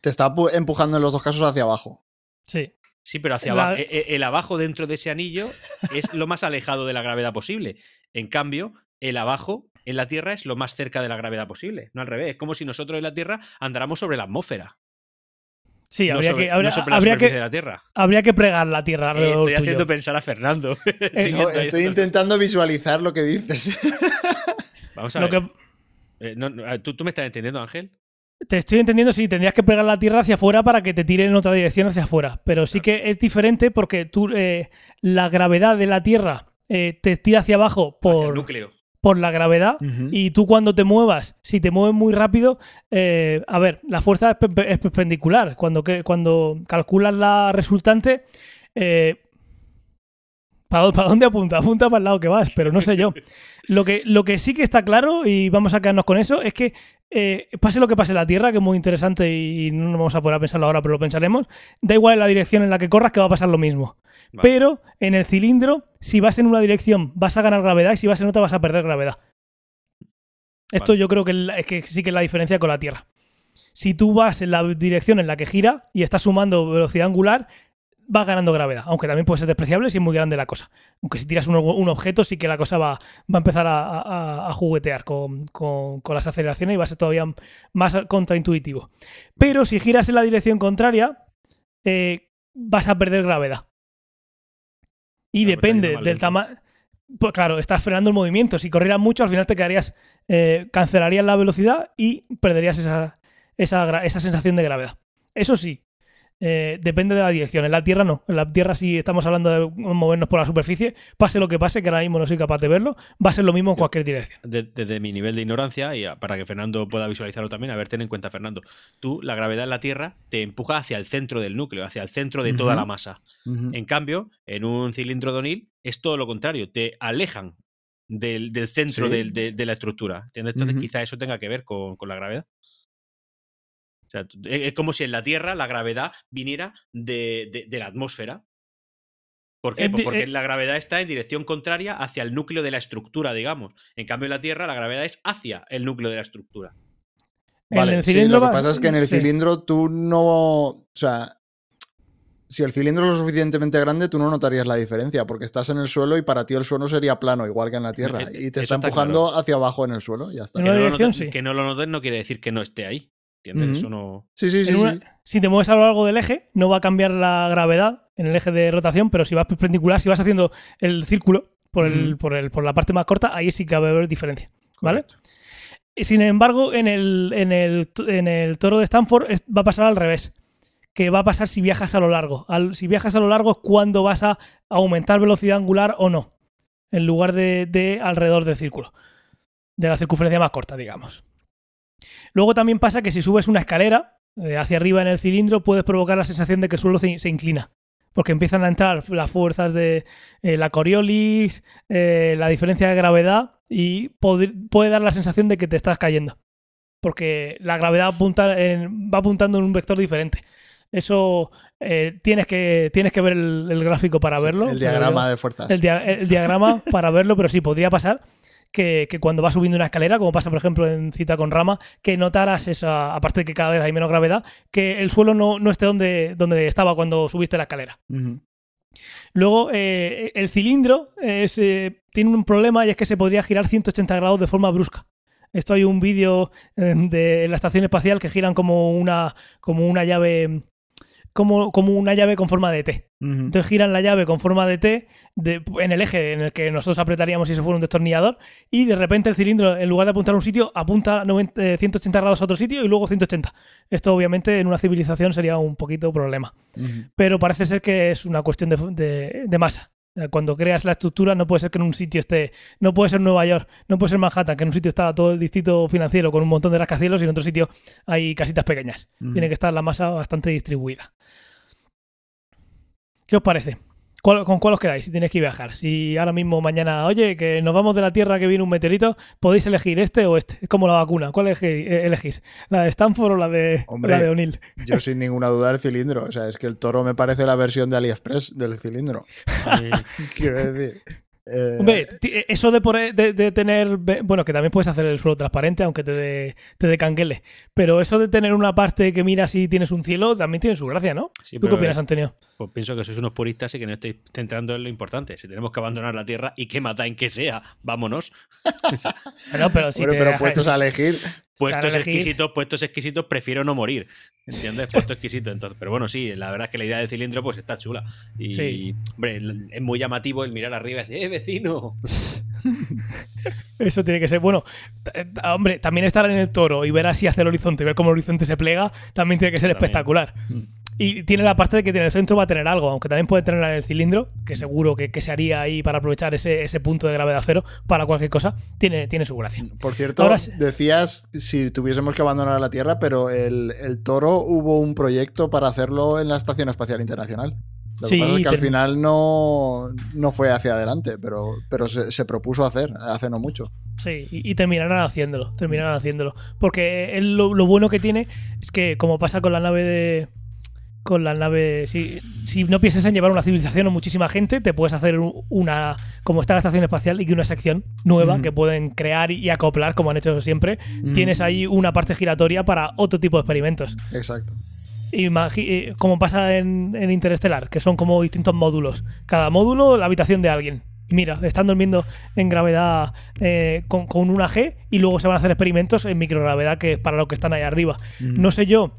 te está pu- empujando en los dos casos hacia abajo. sí. Sí, pero hacia La- abajo. e- e- El abajo dentro de ese anillo es lo más alejado de la gravedad posible. En cambio, el abajo en la Tierra es lo más cerca de la gravedad posible. No al revés. Es como si nosotros en la Tierra andáramos sobre la atmósfera. Sí, no habría, sobre, que, habría, no sobre la habría que, de la Tierra. habría que pregar la tierra Eh, alrededor estoy tuyo. haciendo pensar a Fernando. Estoy Eh, No, estoy esto. intentando visualizar lo que dices. Vamos a Lo ver. que- Eh, no, no, tú, tú me estás entendiendo, Ángel? Te estoy entendiendo, sí, tendrías que pegar la Tierra hacia afuera para que te tire en otra dirección hacia afuera. Pero sí que es diferente porque tú, eh, la gravedad de la Tierra eh, te tira hacia abajo Hacia el por, núcleo. por la gravedad. Y tú cuando te muevas, si te mueves muy rápido, eh, a ver, la fuerza es, pe- es perpendicular. Cuando, que, cuando calculas la resultante, eh, ¿para, para dónde apunta? Apunta para el lado que vas, pero no sé yo. Lo que, lo que sí que está claro, y vamos a quedarnos con eso, es que eh, pase lo que pase en la Tierra, que es muy interesante y no nos vamos a poder pensarlo ahora, pero lo pensaremos, da igual en la dirección en la que corras que va a pasar lo mismo. Vale. Pero en el cilindro, si vas en una dirección vas a ganar gravedad y si vas en otra vas a perder gravedad. Esto Vale. yo creo que, la- es que sí que es la diferencia con la Tierra. Si tú vas en la dirección en la que gira y estás sumando velocidad angular, vas ganando gravedad, aunque también puede ser despreciable si es muy grande la cosa. Aunque si tiras un, un objeto, sí que la cosa va, va a empezar a, a- a juguetear con, con- con las aceleraciones y va a ser todavía más contraintuitivo. Pero si giras en la dirección contraria, eh, vas a perder gravedad. Y depende del tamaño. Pues claro, estás frenando el movimiento. Si corrieras mucho, al final te quedarías. eh, cancelarías la velocidad y perderías esa, esa, esa sensación de gravedad. Eso sí, eh, depende de la dirección. En la Tierra no. En la Tierra, si estamos hablando de movernos por la superficie, pase lo que pase, que ahora mismo no soy capaz de verlo, va a ser lo mismo en cualquier dirección. De- Desde mi nivel de ignorancia, y para que Fernando pueda visualizarlo también, a ver, ten en cuenta, Fernando, tú, la gravedad en la Tierra te empuja hacia el centro del núcleo, hacia el centro de toda la masa. En cambio, en un cilindro de O'Neill es todo lo contrario, te alejan del, del centro Sí. del- de, de la estructura. ¿entiendes? Entonces, Ujú. quizá eso tenga que ver con, con la gravedad. O sea, tú- es como si en la Tierra la gravedad viniera de, de- de la atmósfera. ¿Por qué? Es Pues porque eh- la gravedad está en dirección contraria hacia el núcleo de la estructura, digamos. En cambio, en la Tierra la gravedad es hacia el núcleo de la estructura. En Vale, el sí, cilindro lo que va- pasa es que en el sí. cilindro tú no. O sea, si el cilindro es lo suficientemente grande, tú no notarías la diferencia, porque estás en el suelo y para ti el suelo sería plano, igual que en la Tierra. Eh, Y te está está empujando hacia abajo en el suelo, ya está. Que una no, lo notes, sí. que no lo notes no quiere decir que no esté ahí. ¿Entiendes? Eso no. Sí, sí, sí. En una- sí. Si te mueves a lo largo del eje, no va a cambiar la gravedad en el eje de rotación, pero si vas perpendicular, si vas haciendo el círculo por, el, Ujú. por, el, por la parte más corta, ahí sí que va a haber diferencia. ¿Vale? Correcto. Y Sin embargo, en el, en el, en el toro de Stanford es- va a pasar al revés. Que va a pasar si viajas a lo largo. Al- si viajas a lo largo es cuando vas a aumentar velocidad angular o no. En lugar de, de alrededor del círculo. De la circunferencia más corta, digamos. Luego también pasa que si subes una escalera eh, hacia arriba en el cilindro, puedes provocar la sensación de que el suelo se, se inclina. Porque empiezan a entrar las fuerzas de eh, la Coriolis, eh, la diferencia de gravedad y puede dar la sensación de que te estás cayendo. Porque la gravedad apunta en- va apuntando en un vector diferente. Eso eh, tienes, que, tienes que ver el, el gráfico para Sí, verlo. El diagrama de fuerzas. el, dia- el diagrama para verlo, pero sí, podría pasar que, que cuando vas subiendo una escalera, como pasa por ejemplo en Cita con Rama, que notaras esa, aparte de que cada vez hay menos gravedad, que el suelo no, no esté donde, donde estaba cuando subiste la escalera. Luego, eh, el cilindro es, eh, tiene un problema y es que se podría girar 180 grados de forma brusca. Esto hay un vídeo eh, de la estación espacial que giran como una, como una llave. Como, como una llave con forma de T. Ujú. Entonces giran la llave con forma de T de- en el eje en el que nosotros apretaríamos si eso fuera un destornillador y de repente el cilindro en lugar de apuntar a un sitio apunta 90 eh, 180 grados a otro sitio y luego 180. Esto obviamente en una civilización sería un poquito problema. Pero parece ser que es una cuestión de, de- de masa. Cuando creas la estructura no puede ser que en un sitio esté, no puede ser Nueva York, no puede ser Manhattan, que en un sitio está todo el distrito financiero con un montón de rascacielos y en otro sitio hay casitas pequeñas. Tiene que estar la masa bastante distribuida. ¿Qué os parece? ¿Cuál- ¿Con cuál os quedáis si tenéis que viajar? Si ahora mismo, mañana, oye, que nos vamos de la Tierra que viene un meteorito, podéis elegir este o este. Es como la vacuna. ¿Cuál eh, elegís? ¿La de Stanford o la de, Hombre. la de O'Neill? Yo sin ninguna duda el cilindro. O sea, es que el toro me parece la versión de AliExpress del cilindro. Quiero decir. Eh, Hombre, ti- eso de, por- de, de tener. Bueno, que también puedes hacer el suelo transparente, aunque te dé te dé canguele. Pero eso de tener una parte que miras y tienes un cielo, también tiene su gracia, ¿no? Sí, ¿Tú qué opinas, eh, Antonio? Pues pienso que sois unos puristas y que no estáis centrando en lo importante. Si tenemos que abandonar la Tierra y que mata en que sea, vámonos. Bueno, pero si hombre, te pero dejas- puestos a elegir. Puestos exquisitos, puestos exquisitos, prefiero no morir. ¿Entiendes? Puesto exquisito. Entonces, pero bueno, sí, la verdad es que la idea del cilindro pues está chula. Y, Sí. hombre, es muy llamativo el mirar arriba y decir, ¡eh, vecino! Eso tiene que ser. Bueno, t- hombre, también estar en el toro y ver así hacia el horizonte, ver cómo el horizonte se plega, también tiene que ser También. espectacular. Y tiene la parte de que en el centro va a tener algo, aunque también puede tener en el cilindro, que seguro que, que se haría ahí para aprovechar ese, ese punto de gravedad cero para cualquier cosa. Tiene, tiene su gracia. Por cierto, Ahora decías si tuviésemos que abandonar la Tierra, pero el, el Toro hubo un proyecto para hacerlo en la Estación Espacial Internacional. Lo que Sí, pasa es que al final no, no fue hacia adelante, pero, pero se, se propuso hacer hace no mucho. Sí, y, y terminarán haciéndolo, terminarán haciéndolo. Porque él lo, lo bueno que tiene es que, como pasa con la nave de... Con la nave... Si, si no piensas en llevar una civilización o muchísima gente, te puedes hacer un- una... Como está la estación espacial y que una sección nueva Ujú. que pueden crear y acoplar, como han hecho siempre. Ujú. Tienes ahí una parte giratoria para otro tipo de experimentos. Exacto. Imagi- eh, como pasa en, en Interestelar, que son como distintos módulos. Cada módulo, la habitación de alguien. Y mira, están durmiendo en gravedad eh, con, con una G y luego se van a hacer experimentos en microgravedad, que es para lo que están ahí arriba. No sé yo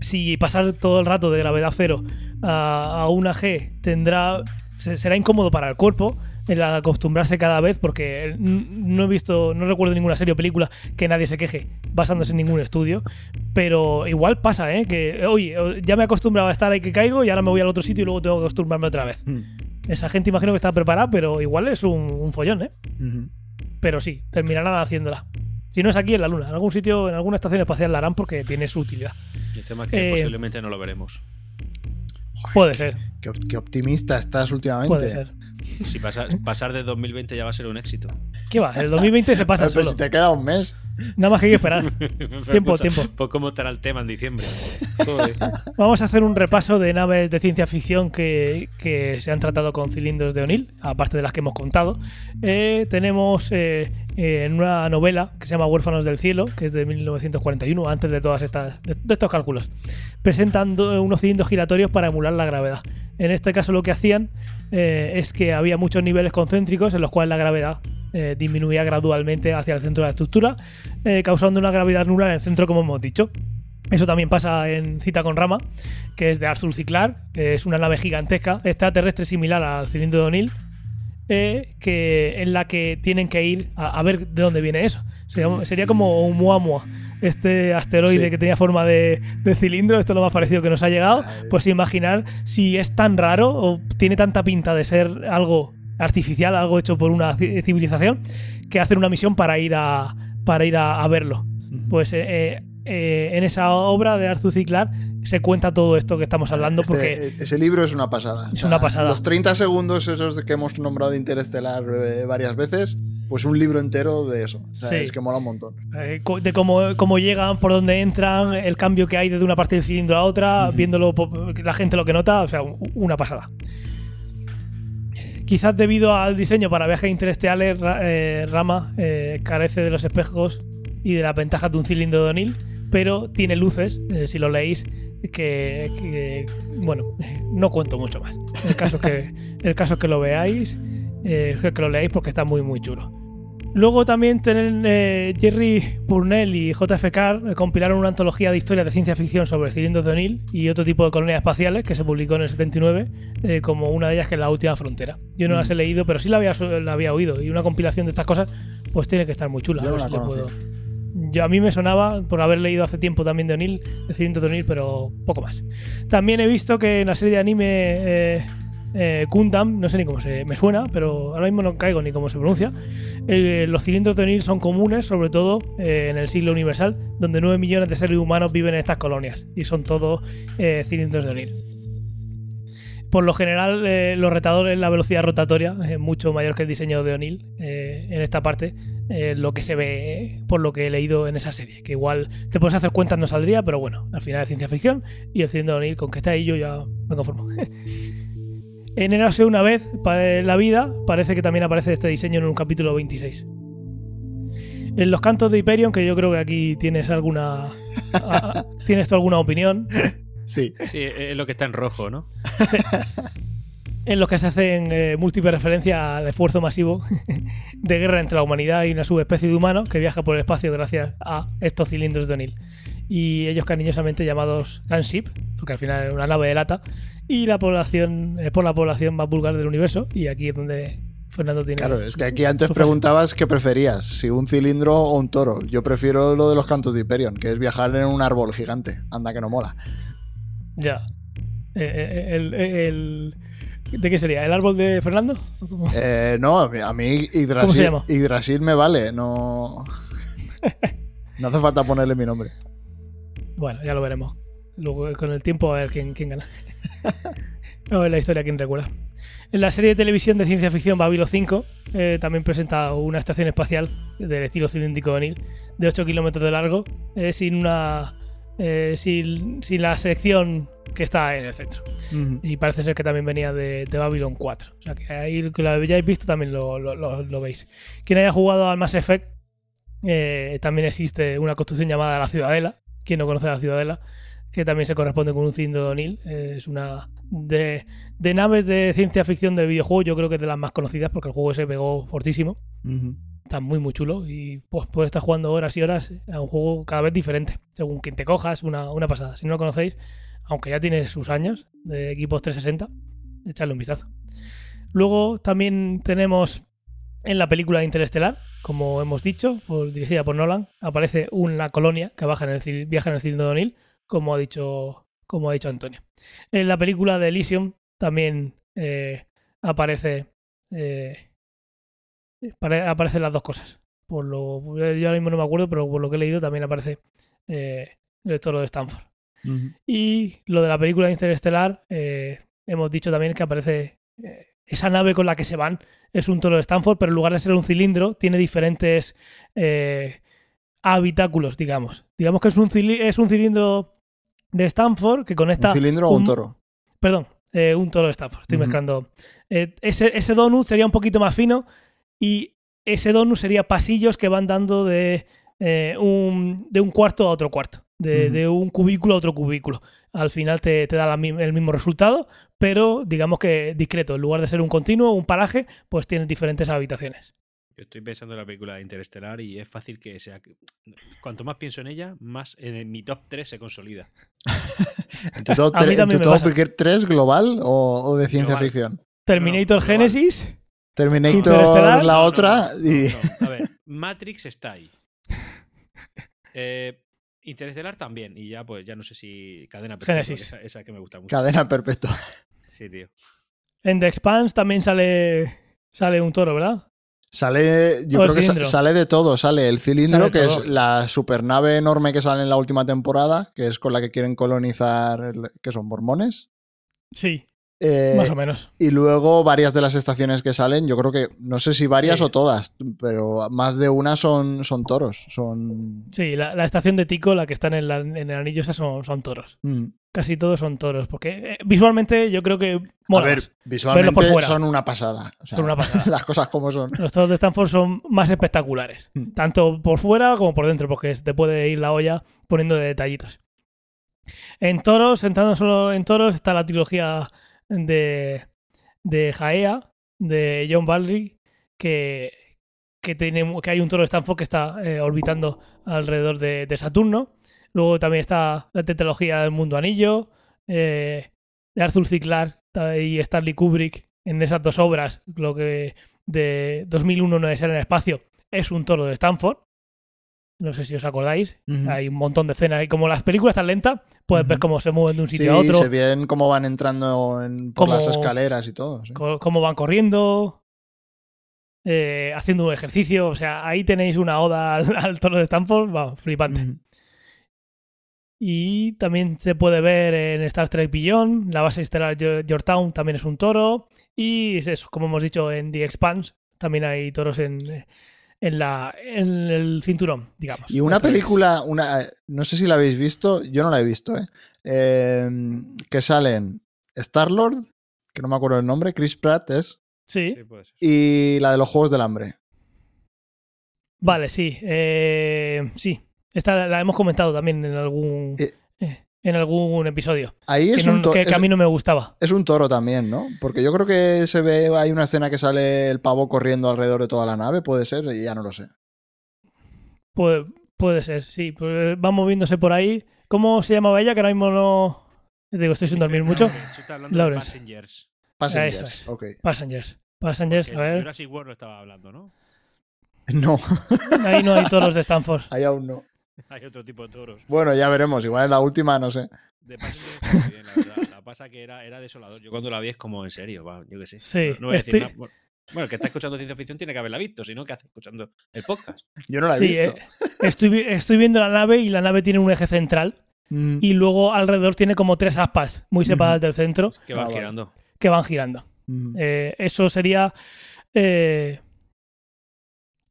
si pasar todo el rato de gravedad cero a, a una G tendrá se- será incómodo para el cuerpo el acostumbrarse cada vez porque no he visto no recuerdo ninguna serie o película que nadie se queje basándose en ningún estudio pero igual pasa ¿eh? que oye ya me he acostumbrado a estar ahí que caigo y ahora me voy al otro sitio y luego tengo que acostumbrarme otra vez esa gente imagino que está preparada pero igual es un, un follón ¿eh? pero sí terminarán haciéndola si no es aquí en la luna en algún sitio en alguna estación espacial la harán porque tiene su utilidad El tema es que Eh, posiblemente no lo veremos. puede ser Qué, op- qué optimista estás últimamente. puede ser Si pasa- pasar de 2020 ya va a ser un éxito. ¿Qué va? El 2020 se pasa Pero solo. si te queda un mes. Nada más que hay que esperar. Tiempo, Pues, tiempo. Pues cómo estará el tema en diciembre. Vamos a hacer un repaso de naves de ciencia ficción que, que se han tratado con cilindros de O'Neill, aparte de las que hemos contado. Eh, tenemos eh, en una novela que se llama Huérfanos del Cielo, que es de 1941, antes de todas estas de, estos cálculos. Presentan do- unos cilindros giratorios para emular la gravedad. En este caso lo que hacían eh, es que había muchos niveles concéntricos en los cuales la gravedad eh, disminuía gradualmente hacia el centro de la estructura, eh, causando una gravedad nula en el centro, como hemos dicho. Eso también pasa en Cita con Rama, que es de Arthur C. Clarke, que es una nave gigantesca, extraterrestre similar al cilindro de O'Neill, eh, que, en la que tienen que ir a, a ver de dónde viene eso. Sería, sería como un Muamua, este asteroide Sí. que tenía forma de, de cilindro, esto es lo más parecido que nos ha llegado. Pues imaginar si es tan raro o tiene tanta pinta de ser algo artificial, algo hecho por una ci- civilización, que hacer una misión para ir a, para ir a, a verlo. Pues eh, eh, en esa obra de Arthur C. Clarke se cuenta todo esto que estamos hablando Este- porque ese libro es una pasada. Es una pasada. Los 30 segundos esos que hemos nombrado de Interestelar eh, varias veces, pues un libro entero de eso. O sea, Sí. Es que mola un montón. eh, de cómo, cómo llegan, por dónde entran, el cambio que hay desde una parte del cilindro a otra, viéndolo la gente lo que nota, o sea, una pasada. Quizás debido al diseño para viajes interestelares, eh, Rama eh, carece de los espejos y de las ventajas de un cilindro de O'Neill, pero tiene luces, eh, si lo leéis, que, que, bueno, no cuento mucho más. El caso es que, el caso que lo veáis, eh, que lo leáis porque está muy, muy chulo. Luego también tienen eh, Jerry Purnell y JFK compilaron una antología de historias de ciencia ficción sobre cilindros de O'Neill y otro tipo de colonias espaciales que se publicó en el 79 eh, como una de ellas que es La Última Frontera. Yo no las he leído, pero sí la había, la había oído y una compilación de estas cosas pues tiene que estar muy chula. Yo no la Yo a mí me sonaba por haber leído hace tiempo también de O'Neill, de cilindros de O'Neill, pero poco más. También he visto que en la serie de anime eh, eh, no sé ni cómo se me suena, pero ahora mismo no caigo ni cómo se pronuncia. eh, los cilindros de O'Neill son comunes, sobre todo eh, en el siglo universal, donde 9 millones de seres humanos viven en estas colonias y son todos cilindros de O'Neill. Por lo general, los retadores, la velocidad rotatoria es mucho mayor que el diseño de O'Neill en esta parte, eh, lo que se ve eh, por lo que he leído en esa serie. Que igual te puedes hacer cuentas, no saldría, pero bueno, al final es ciencia ficción y el cilindro de con que está ahí, yo ya me conformo. en Erase una vez para la vida, parece que también aparece este diseño en un capítulo 26. En los cantos de Hyperion, que yo creo que aquí tienes alguna. a- ¿Tienes tú alguna opinión? Sí. Sí, es lo que está en rojo, ¿no? Sí. En los que se hacen eh, múltiples referencias al esfuerzo masivo de guerra entre la humanidad y una subespecie de humanos que viaja por el espacio gracias a estos cilindros de O'Neill. Y ellos cariñosamente llamados Gunship, porque al final es una nave de lata, y la población es por la población más vulgar del universo, y aquí es donde Fernando tiene. Claro, es que aquí antes preguntabas qué preferías, si un cilindro o un toro. Yo prefiero lo de los cantos de Hyperion, que es viajar en un árbol gigante. Anda que no mola. Ya. Eh, eh, el, el- ¿De qué sería? ¿El árbol de Fernando? Eh, no, a mí- a mí ¿Cómo se Yggdrasil, llama? Yggdrasil me vale, no... No hace falta ponerle mi nombre. Bueno, ya lo veremos. Luego con el tiempo a ver quién, quién gana. a ver la historia quién recuerda. En la serie de televisión de ciencia ficción Babylon 5 eh, también presenta una estación espacial del estilo cilíndrico de O'Neill de 8 kilómetros de largo eh, sin una eh, sin, sin la sección que está en el centro. Y parece ser que también venía de, de Babylon 4. O sea que ahí que lo hayáis visto también lo, lo- lo- lo veis. Quien haya jugado al Mass Effect, eh, también existe una construcción llamada la Ciudadela. Quien no conoce la Ciudadela, que también se corresponde con un cilindro de O'Neill. Eh, es una de, de naves de ciencia ficción de videojuego. Yo creo que es de las más conocidas porque el juego se pegó fortísimo. Está muy, muy chulo y pues, puedes estar jugando horas y horas a un juego cada vez diferente, según quien te cojas, una, una pasada. Si no lo conocéis, aunque ya tiene sus años de equipos 360, echarle un vistazo. Luego también tenemos en la película Interestelar, como hemos dicho, dirigida por Nolan, aparece una colonia que baja en el, viaja en el cilindro de O'Neill, como ha dicho, como ha dicho Antonio. En la película de Elysium también eh, aparece eh, pare- aparecen las dos cosas. Por lo, yo ahora mismo no me acuerdo, pero por lo que he leído también aparece eh, el toro de Stanford. Y lo de la película Interestelar, eh, hemos dicho también que aparece eh, esa nave con la que se van. Es un toro de Stanford, pero en lugar de ser un cilindro, tiene diferentes eh, habitáculos, digamos. Digamos que es un, es un cilindro de Stanford que conecta. ¿Un cilindro o un un- toro? Perdón, eh, un toro de Stanford. Estoy mezclando. Eh, ese, ese donut sería un poquito más fino y ese donut sería pasillos que van dando de, eh, un, de un cuarto a otro cuarto. De, un cubículo a otro cubículo. Al final te, te da la el mismo resultado, pero digamos que discreto. En lugar de ser un continuo, un paraje, pues tienes diferentes habitaciones. Yo estoy pensando en la película de Interestelar y es fácil que sea. Cuanto más pienso en ella, más en mi top 3 se consolida. ¿En tu top, A mí tre- en también tu me top pasa. 3 global o, o de ciencia Global. ficción? Terminator global. Genesis. Terminator, la No, no, otra no, no, y... no. A ver, Matrix está ahí. Eh, Interestelar también. Y ya, pues, ya no sé si cadena perpetua, Génesis. Esa, esa que me gusta mucho. cadena perpetua. Sí, tío. En The Expanse también sale, sale un toro, ¿verdad? Sale, yo creo que sale de todo. Sale el cilindro, Sale que todo. es la supernave enorme que sale en la última temporada, que es con la que quieren colonizar, el- que son mormones. Sí, Eh, más o menos. y luego varias de las estaciones que salen, yo creo que, no sé si varias Sí. o todas, pero más de una son, son toros. Son... Sí, la, la estación de Tico, la que está en, la- en el anillo, esas son, son toros. Mm. Casi todos son toros, porque eh, visualmente yo creo que mola A ver, visualmente por fuera. son una pasada. O sea, Son una pasada. Las cosas como son. Los toros de Stanford son más espectaculares, Mm. tanto por fuera como por dentro, porque te puede ir la olla poniendo de detallitos. En toros, entrando solo en toros, está la trilogía de, de Jaea, de John Baldry, que, que, que hay un toro de Stanford que está eh, orbitando alrededor de, de Saturno. Luego también está la tetralogía del Mundo Anillo, eh, de Arthur C. Clarke y Stanley Kubrick en esas dos obras, lo que de 2001 no es en el espacio, es un toro de Stanford. No sé si os acordáis. Hay un montón de escenas. Y como las películas están lentas, puedes ver cómo se mueven de un sitio Sí, a otro, se ven cómo van entrando en- por las escaleras y todo. sí. cómo van corriendo, eh, haciendo un ejercicio. O sea, ahí tenéis una oda al, al toro de Stanford, vamos, flipante. Y también se puede ver en Star Trek Beyond, la base estelar Yo- Yorktown también es un toro. Y es eso, como hemos dicho en The Expanse, también hay toros en, en, la, en el cinturón, digamos. Y una película, una, no sé si la habéis visto, yo no la he visto, ¿eh? Eh, que salen Star-Lord, que no me acuerdo el nombre, Chris Pratt es, Sí, Sí, puede ser. y la de los Juegos del Hambre. vale, sí. eh, sí, esta la- hemos comentado también en algún, eh, en algún episodio. Ahí Que, es, no- un to- que- que a mí no me gustaba. es un toro también, ¿no? Porque yo creo que se ve, hay una escena que sale el pavo corriendo alrededor de toda la nave, puede ser, y ya no lo sé. Puede, puede ser, sí. pues, va moviéndose por ahí. ¿Cómo se llamaba ella? Que ahora mismo no. Digo, estoy sin dormir mucho. Lawrence. Passengers. Passengers, Eso es. ok. Passengers. Passengers, Que a ver. Jurassic World no estaba hablando, ¿no? No, Ahí no hay toros de Stanford. ahí aún no. Hay otro tipo de toros. Bueno, ya veremos. Igual en la última, no sé. De está muy bien, la verdad. La pasa que era, era desolador. Yo cuando la vi es como en serio, va, yo qué sé. Sí, No, no decir nada. Bueno, el que está escuchando ciencia ficción tiene que haberla visto, si no, ¿qué hace escuchando el podcast? Yo no la he Sí, visto. eh, estoy, estoy viendo la nave y la nave tiene un eje central Mm. y luego alrededor tiene como tres aspas muy separadas del centro Que van Ah, vale. girando. que van girando. Mm. Eh, eso sería. eh,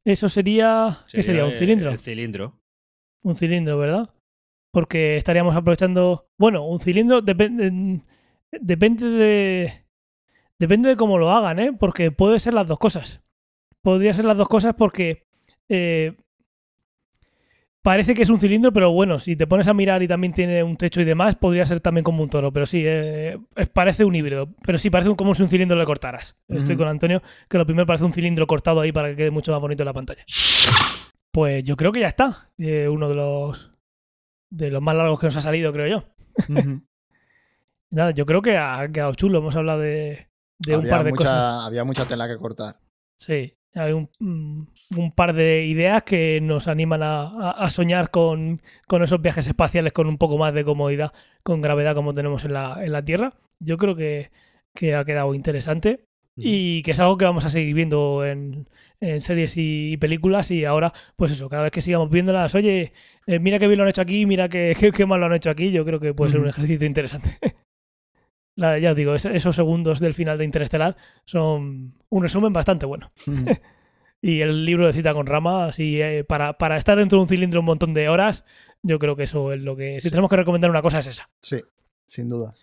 eso sería. ¿Qué sería? ¿Un cilindro? El cilindro. Un cilindro, ¿verdad? Porque estaríamos aprovechando. Bueno, un cilindro depende. Depende de. Depende de cómo lo hagan, ¿eh? Porque puede ser las dos cosas. Podría ser las dos cosas porque. eh, parece que es un cilindro, pero bueno, si te pones a mirar y también tiene un techo y demás, podría ser también como un toro. Pero sí, eh, parece un híbrido. Pero sí, parece como si un cilindro le cortaras. Estoy Ujú. con Antonio, que lo primero parece un cilindro cortado ahí para que quede mucho más bonito en la pantalla. Pues yo creo que ya está. Eh, uno de los de los más largos que nos ha salido, creo yo. Nada, yo creo que ha quedado chulo. Hemos hablado de, de un par de mucha, cosas. había mucha tela que cortar. Sí, hay un, mm, un par de ideas que nos animan a, a- a soñar con, con esos viajes espaciales con un poco más de comodidad, con gravedad como tenemos en la, en la Tierra. Yo creo que, que ha quedado interesante y que es algo que vamos a seguir viendo en, en series y películas y ahora, pues eso, cada vez que sigamos viéndolas, oye, eh, mira qué bien lo han hecho aquí, mira qué, qué, qué mal lo han hecho aquí, yo creo que puede ser un ejercicio interesante. La- ya os digo, es- esos segundos del final de Interestelar son un resumen bastante bueno. Y el libro de cita con rama, así, eh, para, para estar dentro de un cilindro un montón de horas, yo creo que eso es lo que... Si Sí. tenemos que recomendar una cosa es esa. Sí, sin duda.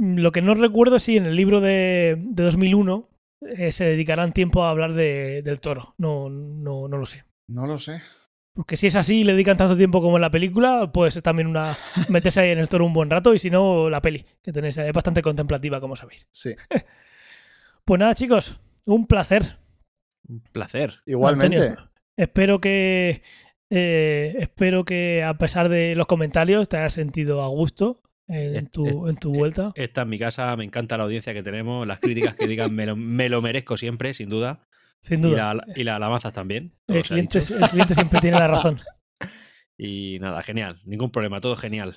Lo que no recuerdo es si en el libro de, de 2001 eh, se dedicarán tiempo a hablar de- del toro. No, no, no lo sé. No lo sé. Porque si es así y le dedican tanto tiempo como en la película, puede ser también una meterse ahí en el toro un buen rato y si no, la peli, que tenéis es bastante contemplativa, como sabéis. Sí. Pues nada, chicos, un placer. Un placer. Igualmente. Antonio, espero que eh, espero que a pesar de los comentarios te hayas sentido a gusto en tu, en tu vuelta. Esta en mi casa, me encanta la audiencia que tenemos, las críticas que digan me lo, me lo merezco siempre, sin duda. Sin Y, duda. la, y las alabanzas también. El cliente, el cliente siempre tiene la razón. Y nada, genial. Ningún problema, todo genial.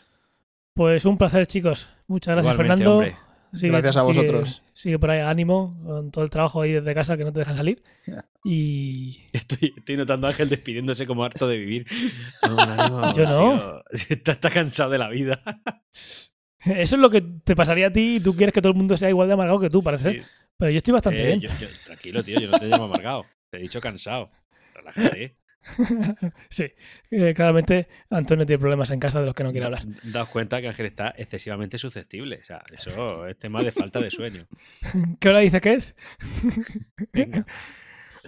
Pues un placer, chicos. Muchas gracias, Igualmente, Fernando. hombre. Sigue- Gracias a vosotros. Sigue por ahí, ánimo, con todo el trabajo ahí desde casa que no te dejan salir. Y Estoy, estoy notando a Ángel despidiéndose como harto de vivir. No, ánimo, Yo no. Está, está cansado de la vida. eso es lo que te pasaría a ti y tú quieres que todo el mundo sea igual de amargado que tú, parece ser. Sí. Pero yo estoy bastante Eh, bien. yo- yo- tranquilo, tío, yo no te llamo amargado. Te he dicho cansado. Relájate. sí, eh, claramente Antonio tiene problemas en casa de los que no quiere hablar. Daos cuenta que Ángel está excesivamente susceptible. O sea, eso es tema de falta de sueño. ¿Qué hora dice que es? Venga.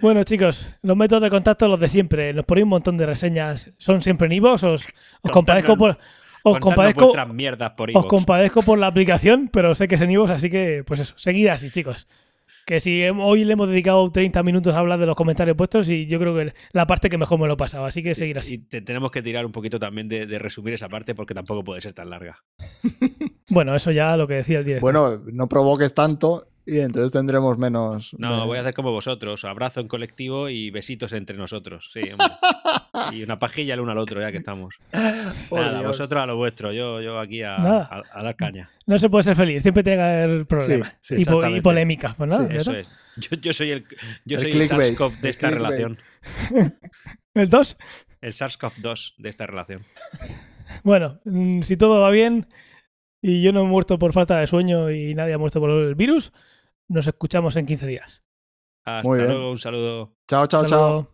Bueno, chicos, los métodos de contacto los de siempre. Nos ponéis un montón de reseñas. ¿Son siempre en iVoox? Os, os compadezco por. Os compadezco, por os iVoox. compadezco por la aplicación, pero sé que es en iVoox, así que, pues eso, seguid así, chicos. Que si hoy le hemos dedicado 30 minutos a hablar de los comentarios puestos y yo creo que la parte que mejor me lo he pasado, así que seguir Y así. te- tenemos que tirar un poquito también de, de resumir esa parte porque tampoco puede ser tan larga. Bueno, eso ya lo que decía el director. Bueno, no provoques tanto y entonces tendremos menos. No, voy a hacer como vosotros, abrazo en colectivo y besitos entre nosotros. Sí, y una pajilla el uno al otro, ya que estamos. Nada, Dios. vosotros a lo vuestro, yo, yo aquí a, a- a dar caña. No se puede ser feliz, siempre tiene que haber problemas Sí, sí, y, po- y polémicas. Pues nada, Sí, Eso es. Yo, yo soy el, yo El soy el de el esta relación. ¿El 2? El SARS-CoV-2 de esta relación. Bueno, mm, si todo va bien y yo no he muerto por falta de sueño y nadie ha muerto por el virus, nos escuchamos en 15 días. Hasta Muy bien. luego, un saludo. Chao, chao, Hasta chao. luego.